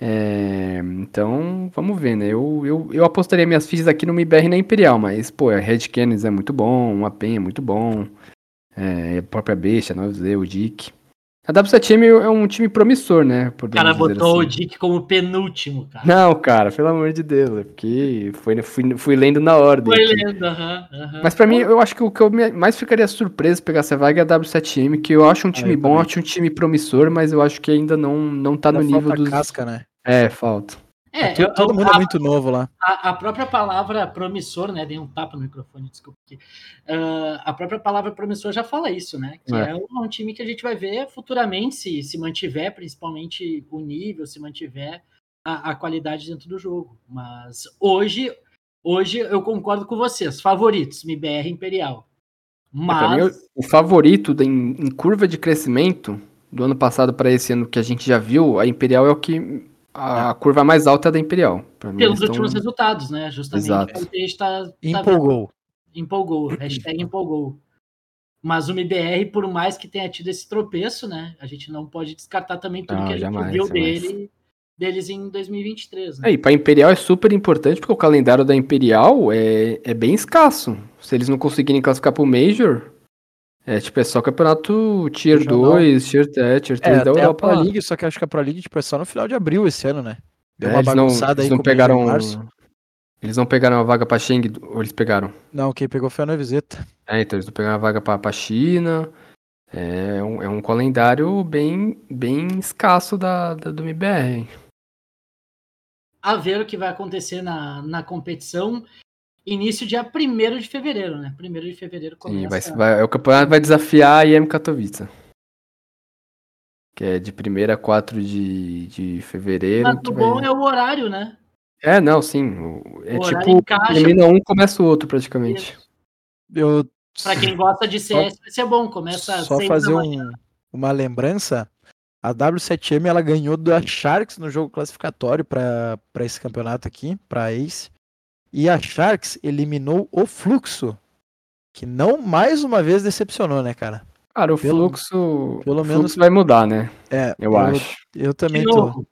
[SPEAKER 4] É, então, vamos ver, né? Eu, eu, eu apostaria minhas fichas aqui no MIBR na Imperial, mas, pô, a Red Canids é muito bom, a PEN é muito bom, é, a própria Besta, a 9Z, o Dick. A W7M é um time promissor, né?
[SPEAKER 3] O cara botou o
[SPEAKER 4] assim.
[SPEAKER 3] Dick como penúltimo, cara.
[SPEAKER 4] Não, cara, pelo amor de Deus, é porque foi, fui, fui lendo na ordem.
[SPEAKER 3] Foi
[SPEAKER 4] aqui.
[SPEAKER 3] lendo, aham, aham.
[SPEAKER 4] Mas pra mim, eu acho que o que eu mais ficaria surpreso se pegasse a vaga é a W7M, que eu acho um time
[SPEAKER 5] eu
[SPEAKER 4] bom,
[SPEAKER 5] também.
[SPEAKER 4] acho um time promissor, mas eu acho que ainda não, não tá no
[SPEAKER 5] Ainda
[SPEAKER 4] nível
[SPEAKER 5] falta
[SPEAKER 4] dos.
[SPEAKER 5] casca, né?
[SPEAKER 4] É, falta.
[SPEAKER 3] É,
[SPEAKER 5] todo, todo
[SPEAKER 3] a-
[SPEAKER 5] mundo é muito novo lá.
[SPEAKER 3] a, a própria palavra promissor, né? Dei um tapa no microfone, desculpa aqui. Ah, a própria palavra promissor já fala isso, né? Que é,
[SPEAKER 4] É.
[SPEAKER 3] um, um time que a gente vai ver futuramente se, se mantiver, principalmente o nível, se mantiver a, a qualidade dentro do jogo. Mas hoje, hoje eu concordo com vocês. Favoritos, MBR Imperial.
[SPEAKER 4] É, pra mim,
[SPEAKER 3] Mas
[SPEAKER 4] o favorito em, em curva de crescimento do ano passado para esse ano que a gente já viu, a Imperial é o que. A, a curva mais alta é da Imperial. Mim,
[SPEAKER 3] pelos
[SPEAKER 4] eles
[SPEAKER 3] últimos resultados, né? Justamente
[SPEAKER 4] Exato.
[SPEAKER 3] porque a gente tá, tá
[SPEAKER 5] Empolgou.
[SPEAKER 3] empolgou, hashtag empolgou. Mas o MBR, por mais que tenha tido esse tropeço, né? A gente não pode descartar também tudo
[SPEAKER 4] Não,
[SPEAKER 3] que a gente
[SPEAKER 4] jamais,
[SPEAKER 3] viu
[SPEAKER 4] jamais.
[SPEAKER 3] dele, deles em 2023. Né?
[SPEAKER 4] É, e pra Imperial é super importante porque o calendário da Imperial é, é bem escasso. Se eles não conseguirem classificar pro Major, é tipo, é só campeonato Tier
[SPEAKER 5] Regional.
[SPEAKER 4] 2, Tier, é, tier 3
[SPEAKER 5] É,
[SPEAKER 4] da
[SPEAKER 5] até a
[SPEAKER 4] Europa.
[SPEAKER 5] Pro. League, só que acho que a Pro League tipo, é só no final de abril esse ano, né? Deu
[SPEAKER 4] É,
[SPEAKER 5] uma
[SPEAKER 4] eles não,
[SPEAKER 5] bagunçada
[SPEAKER 4] eles
[SPEAKER 5] aí
[SPEAKER 4] não pegaram.
[SPEAKER 5] Março.
[SPEAKER 4] Eles não pegaram a vaga pra Cheng, ou eles pegaram?
[SPEAKER 5] Não, quem pegou foi a Noviseta.
[SPEAKER 4] É, então eles não pegaram a vaga pra, pra China. É um, é um calendário bem, bem escasso da, da- do MBR.
[SPEAKER 3] A ver o que vai acontecer na, na competição. Início dia 1 de fevereiro, né? 1 de fevereiro
[SPEAKER 4] Sim,
[SPEAKER 3] começa.
[SPEAKER 4] vai, vai, o campeonato vai desafiar a IM Katowice. Que é de 1 a 4 de, de fevereiro.
[SPEAKER 3] Mas o
[SPEAKER 4] vai-
[SPEAKER 3] bom é o horário, né?
[SPEAKER 4] É, não, sim. o- É
[SPEAKER 3] O horário
[SPEAKER 4] tipo,
[SPEAKER 3] encaixa.
[SPEAKER 4] termina um, começa o outro praticamente.
[SPEAKER 5] Eu
[SPEAKER 3] Pra quem gosta de CS, vai ser bom. Começa
[SPEAKER 5] só fazer um- uma lembrança. A W7M ela ganhou da Sharks no jogo classificatório para esse campeonato aqui, para Ace. E a Sharks eliminou o Fluxo, que não mais uma vez decepcionou, né, cara?
[SPEAKER 4] Cara, o
[SPEAKER 5] Pelo-
[SPEAKER 4] fluxo,
[SPEAKER 5] pelo
[SPEAKER 4] o
[SPEAKER 5] menos-
[SPEAKER 4] fluxo vai mudar, né?
[SPEAKER 5] É,
[SPEAKER 4] Eu, acho.
[SPEAKER 5] Eu também tô.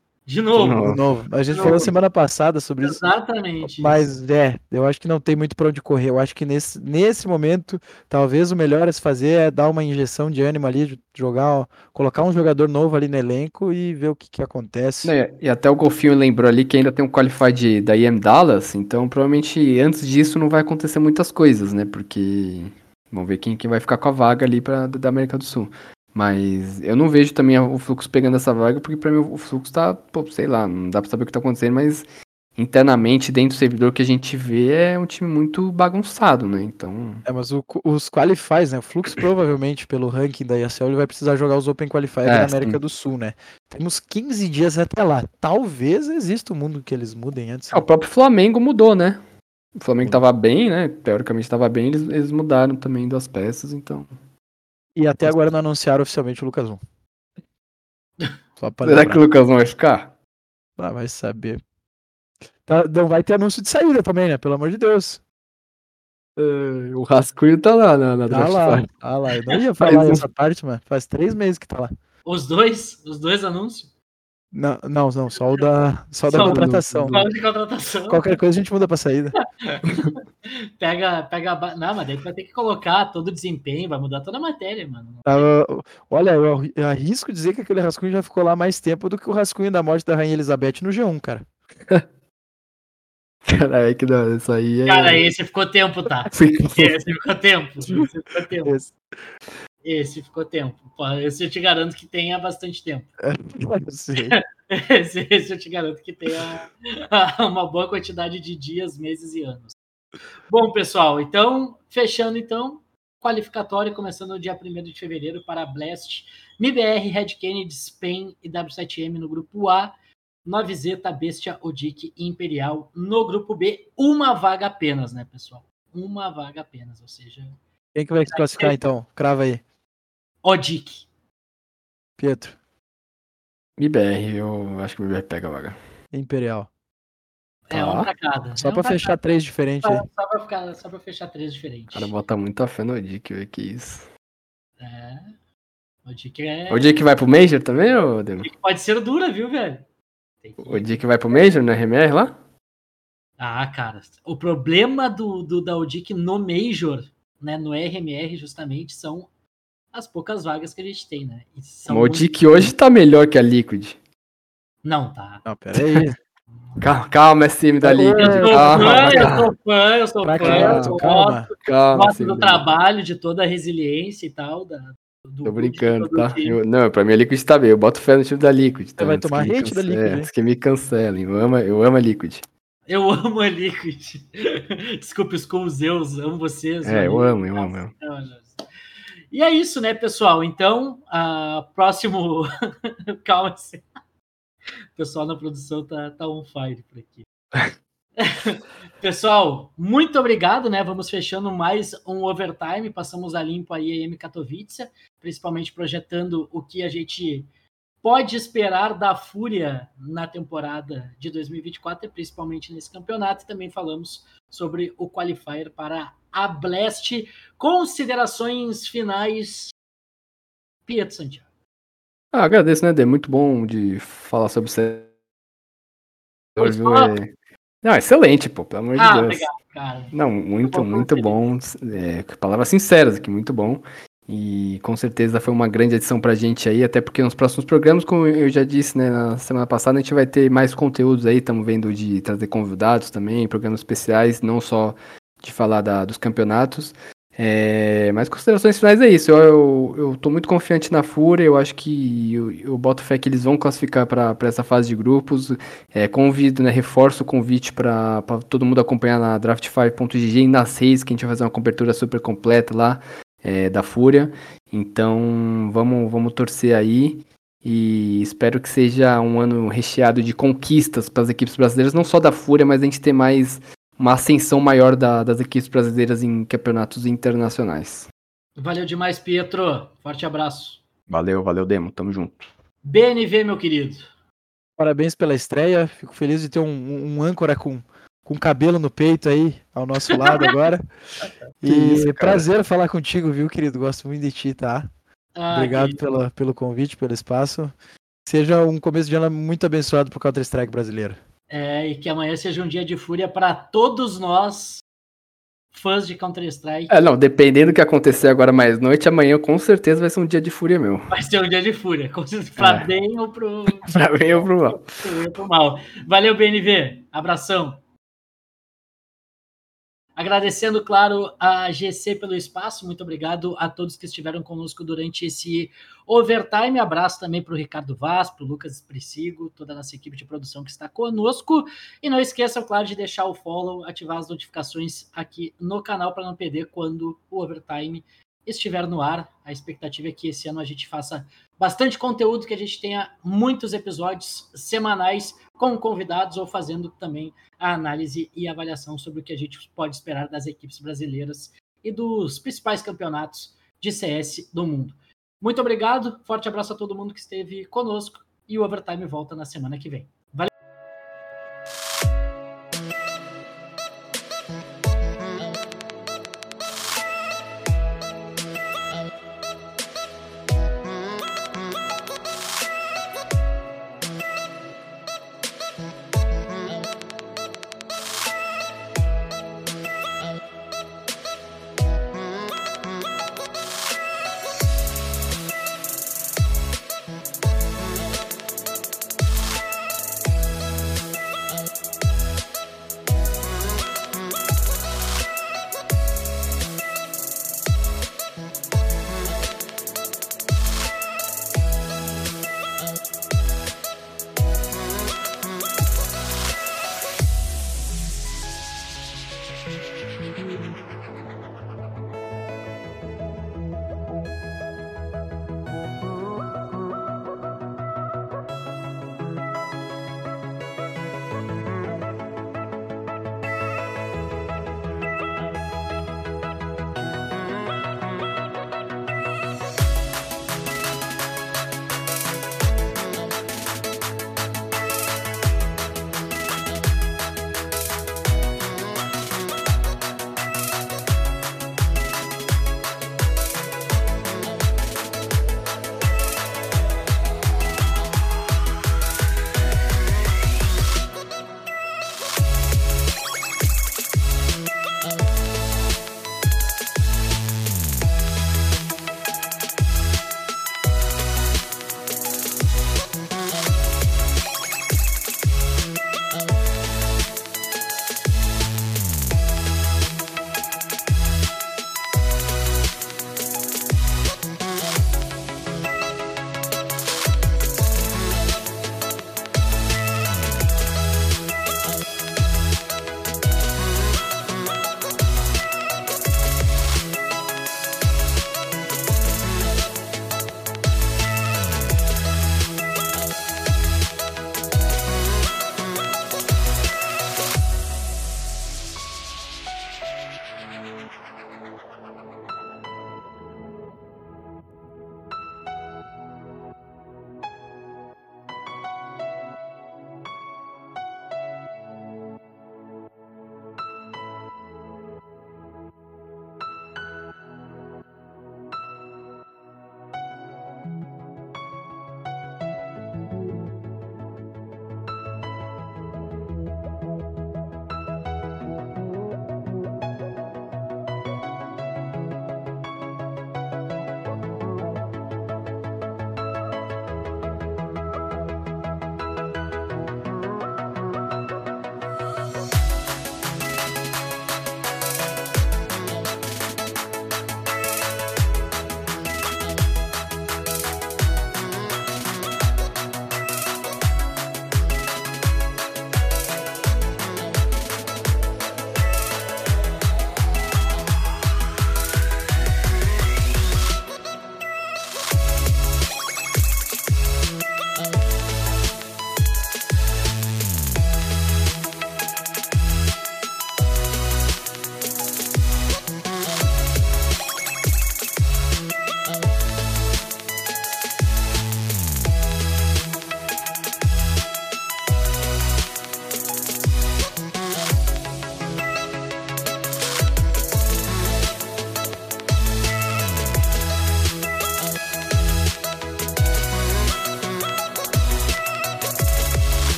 [SPEAKER 3] Novo. De novo.
[SPEAKER 4] De novo.
[SPEAKER 5] A gente
[SPEAKER 3] De
[SPEAKER 5] falou
[SPEAKER 3] novo.
[SPEAKER 5] semana passada sobre isso.
[SPEAKER 3] Exatamente.
[SPEAKER 5] Mas é, eu acho que não tem muito pra onde correr. Eu acho que nesse, nesse momento, talvez o melhor a se fazer é dar uma injeção de ânimo ali, jogar, ó, colocar um jogador novo ali no elenco e ver o que, que acontece.
[SPEAKER 4] E até o Golfinho lembrou ali que ainda tem um Qualified da IM Dallas, então provavelmente antes disso não vai acontecer muitas coisas, né? Porque Vamos ver quem, quem vai ficar com a vaga ali pra, da América do Sul. Mas eu não vejo também o Fluxo pegando essa vaga, porque pra mim o Fluxo tá, pô, sei lá, não dá pra saber o que tá acontecendo, mas internamente, dentro do servidor que a gente vê, é um time muito bagunçado, né? Então.
[SPEAKER 5] É, mas o- os qualifies, né? O Fluxo provavelmente, pelo ranking da ESL, ele vai precisar jogar os Open Qualifiers
[SPEAKER 4] É,
[SPEAKER 5] da América
[SPEAKER 4] sim.
[SPEAKER 5] do Sul, né? Temos 15 dias até lá. Talvez exista um mundo que eles mudem antes.
[SPEAKER 4] É, o próprio Flamengo mudou, né? O Flamengo tava bem, né? Teoricamente tava bem, eles, eles mudaram também das peças, então.
[SPEAKER 5] E até agora não anunciaram oficialmente o Lucas 1. Só pra
[SPEAKER 4] Será
[SPEAKER 5] lembrar.
[SPEAKER 4] que o Lucas não vai ficar?
[SPEAKER 5] Ah, vai saber. Tá, não vai ter anúncio de saída também, né? Pelo amor de Deus.
[SPEAKER 4] É, o Rascunho tá lá na, na
[SPEAKER 5] Tá lá, tá lá. Eu não ia falar
[SPEAKER 4] um-
[SPEAKER 5] essa parte, mano. Faz três meses que tá lá.
[SPEAKER 3] Os dois, os dois anúncios.
[SPEAKER 5] Não, não, não só o da, só o da
[SPEAKER 3] Só do-
[SPEAKER 5] contratação.
[SPEAKER 3] Fala de contratação.
[SPEAKER 5] Qualquer coisa a gente muda pra saída.
[SPEAKER 3] Pega, pega. a Não, mas daí tu vai ter que colocar todo o desempenho, vai mudar toda a matéria, mano.
[SPEAKER 5] Tava- olha, eu arri- eu arrisco dizer que aquele rascunho já ficou lá mais tempo do que o rascunho da morte da Rainha Elizabeth no G1, cara.
[SPEAKER 4] Caralho, que da hora, isso aí é.
[SPEAKER 3] Cara, esse ficou tempo, tá?
[SPEAKER 4] Fica-
[SPEAKER 3] Esse ficou tempo. Esse ficou tempo.
[SPEAKER 5] Esse-
[SPEAKER 3] Esse ficou tempo. Esse eu te garanto que tem há bastante tempo. Esse, esse eu te garanto que tem uma boa quantidade de dias, meses e anos. Bom, pessoal, então, fechando então, qualificatório começando no dia 1 de fevereiro para Blast, MIBR, Red Kennedy, Spain e W7M no grupo A, 9Z, Bestia, Odic e Imperial no grupo B, uma vaga apenas, né, pessoal? Uma vaga apenas, ou seja,
[SPEAKER 5] Quem que vai se classificar então? Crava aí.
[SPEAKER 3] Odic.
[SPEAKER 5] Pietro.
[SPEAKER 4] MBR, eu acho que o MBR pega a vaga.
[SPEAKER 5] Imperial.
[SPEAKER 3] É
[SPEAKER 4] Tá.
[SPEAKER 3] um pra cada.
[SPEAKER 5] Só
[SPEAKER 3] é um
[SPEAKER 5] pra fechar três diferentes aí.
[SPEAKER 3] Só, só pra ficar, só pra fechar três diferentes.
[SPEAKER 4] O cara bota muita fé no Dick, velho, que isso.
[SPEAKER 3] É. O Dick é.
[SPEAKER 4] O Dick vai pro Major também, ô Demo?
[SPEAKER 3] Pode ser dura, viu, velho? Que-
[SPEAKER 4] O Dick vai pro Major no RMR lá?
[SPEAKER 3] Ah, cara. O problema do, do da Odic no Major, né, no RMR, justamente, são as poucas vagas que a gente tem, né? E são
[SPEAKER 4] o
[SPEAKER 3] muito-
[SPEAKER 4] Dick hoje tá melhor que a Liquid.
[SPEAKER 3] Não, tá.
[SPEAKER 5] Não, pera aí.
[SPEAKER 4] Calma, calma SM da Liquid.
[SPEAKER 3] Eu sou
[SPEAKER 4] Calma,
[SPEAKER 3] fã, eu sou fã, eu sou
[SPEAKER 5] Pra
[SPEAKER 3] fã,
[SPEAKER 5] quê?
[SPEAKER 3] eu
[SPEAKER 5] Calma,
[SPEAKER 3] gosto,
[SPEAKER 5] calma.
[SPEAKER 3] gosto do trabalho, de toda a resiliência e tal. Da, do,
[SPEAKER 4] Tô brincando, tá? Eu- não, pra mim a Liquid tá bem. Eu boto fé no time da Liquid. Tá?
[SPEAKER 5] vai
[SPEAKER 4] Antes
[SPEAKER 5] tomar hate da Liquid,
[SPEAKER 4] é? Antes que me cancelem. Eu amo, eu amo a Liquid.
[SPEAKER 3] Eu amo a Liquid. Desculpe os com Zeus, amo vocês.
[SPEAKER 4] É, eu amo, eu amo. eu amo.
[SPEAKER 3] E é isso, né, pessoal? Então, a próximo. Calma. -se. O pessoal na produção tá, tá on fire por aqui. pessoal, muito obrigado, né? Vamos fechando mais um overtime. Passamos a limpo aí a EM Katowice, principalmente projetando o que a gente pode esperar da Fúria na temporada de 2024 e principalmente nesse campeonato. Também falamos sobre o qualifier para a Blast. Considerações finais, Pietro Santiago.
[SPEAKER 4] Ah, agradeço, né, Dê? Muito bom de falar sobre
[SPEAKER 3] fala.
[SPEAKER 4] É... Não, excelente, pô, pelo amor de
[SPEAKER 3] Ah,
[SPEAKER 4] Deus.
[SPEAKER 3] obrigado, cara.
[SPEAKER 4] Não, muito, muito
[SPEAKER 3] muito
[SPEAKER 4] bom. É, palavras sinceras aqui, muito bom. E com certeza foi uma grande adição pra gente aí, até porque nos próximos programas, como eu já disse, né, na semana passada, a gente vai ter mais conteúdos aí, estamos vendo de trazer convidados também, programas especiais, não só de falar da- dos campeonatos. É, mas considerações finais é isso. Eu, eu, eu tô muito confiante na Fúria. Eu acho que eu, eu boto fé que eles vão classificar para essa fase de grupos. É, convido, né? Reforço o convite para todo mundo acompanhar na draft5.gg e na 6, que a gente vai fazer uma cobertura super completa lá é, da Fúria. Então vamos, vamos torcer aí. E espero que seja um ano recheado de conquistas para as equipes brasileiras, não só da Fúria, mas a gente ter mais uma ascensão maior da- das equipes brasileiras em campeonatos internacionais.
[SPEAKER 3] Valeu demais, Pietro. Forte abraço.
[SPEAKER 4] Valeu, valeu, Demo. Tamo junto.
[SPEAKER 3] BNV, meu querido.
[SPEAKER 5] Parabéns pela estreia. Fico feliz de ter um, um âncora com, com cabelo no peito aí ao nosso lado agora.
[SPEAKER 4] Que
[SPEAKER 5] E
[SPEAKER 4] isso,
[SPEAKER 5] prazer falar contigo, viu, querido? Gosto muito de ti, tá?
[SPEAKER 3] Ah,
[SPEAKER 5] Obrigado
[SPEAKER 3] querido.
[SPEAKER 5] pela, pelo convite, pelo espaço. Seja um começo de ano muito abençoado pro Counter-Strike brasileiro.
[SPEAKER 3] É, e que amanhã seja um dia de fúria para todos nós, fãs de Counter-Strike.
[SPEAKER 4] É, não, dependendo do que acontecer agora mais noite, amanhã com certeza vai ser um dia de fúria meu.
[SPEAKER 3] Vai ser um dia de fúria, para
[SPEAKER 4] É.
[SPEAKER 3] bem ou pro,
[SPEAKER 4] pra mim ou
[SPEAKER 3] pro mal. Valeu, BNV. Abração. Agradecendo, claro, a GC pelo espaço. Muito obrigado a todos que estiveram conosco durante esse overtime. Abraço também para o Ricardo Vaz, para o Lucas Espressigo, toda a nossa equipe de produção que está conosco. E não esqueçam, claro, de deixar o follow, ativar as notificações aqui no canal para não perder quando o overtime estiver no ar. A expectativa é que esse ano a gente faça bastante conteúdo, que a gente tenha muitos episódios semanais com convidados ou fazendo também a análise e avaliação sobre o que a gente pode esperar das equipes brasileiras e dos principais campeonatos de CS do mundo. Muito obrigado, forte abraço a todo mundo que esteve conosco e o Overtime volta na semana que vem.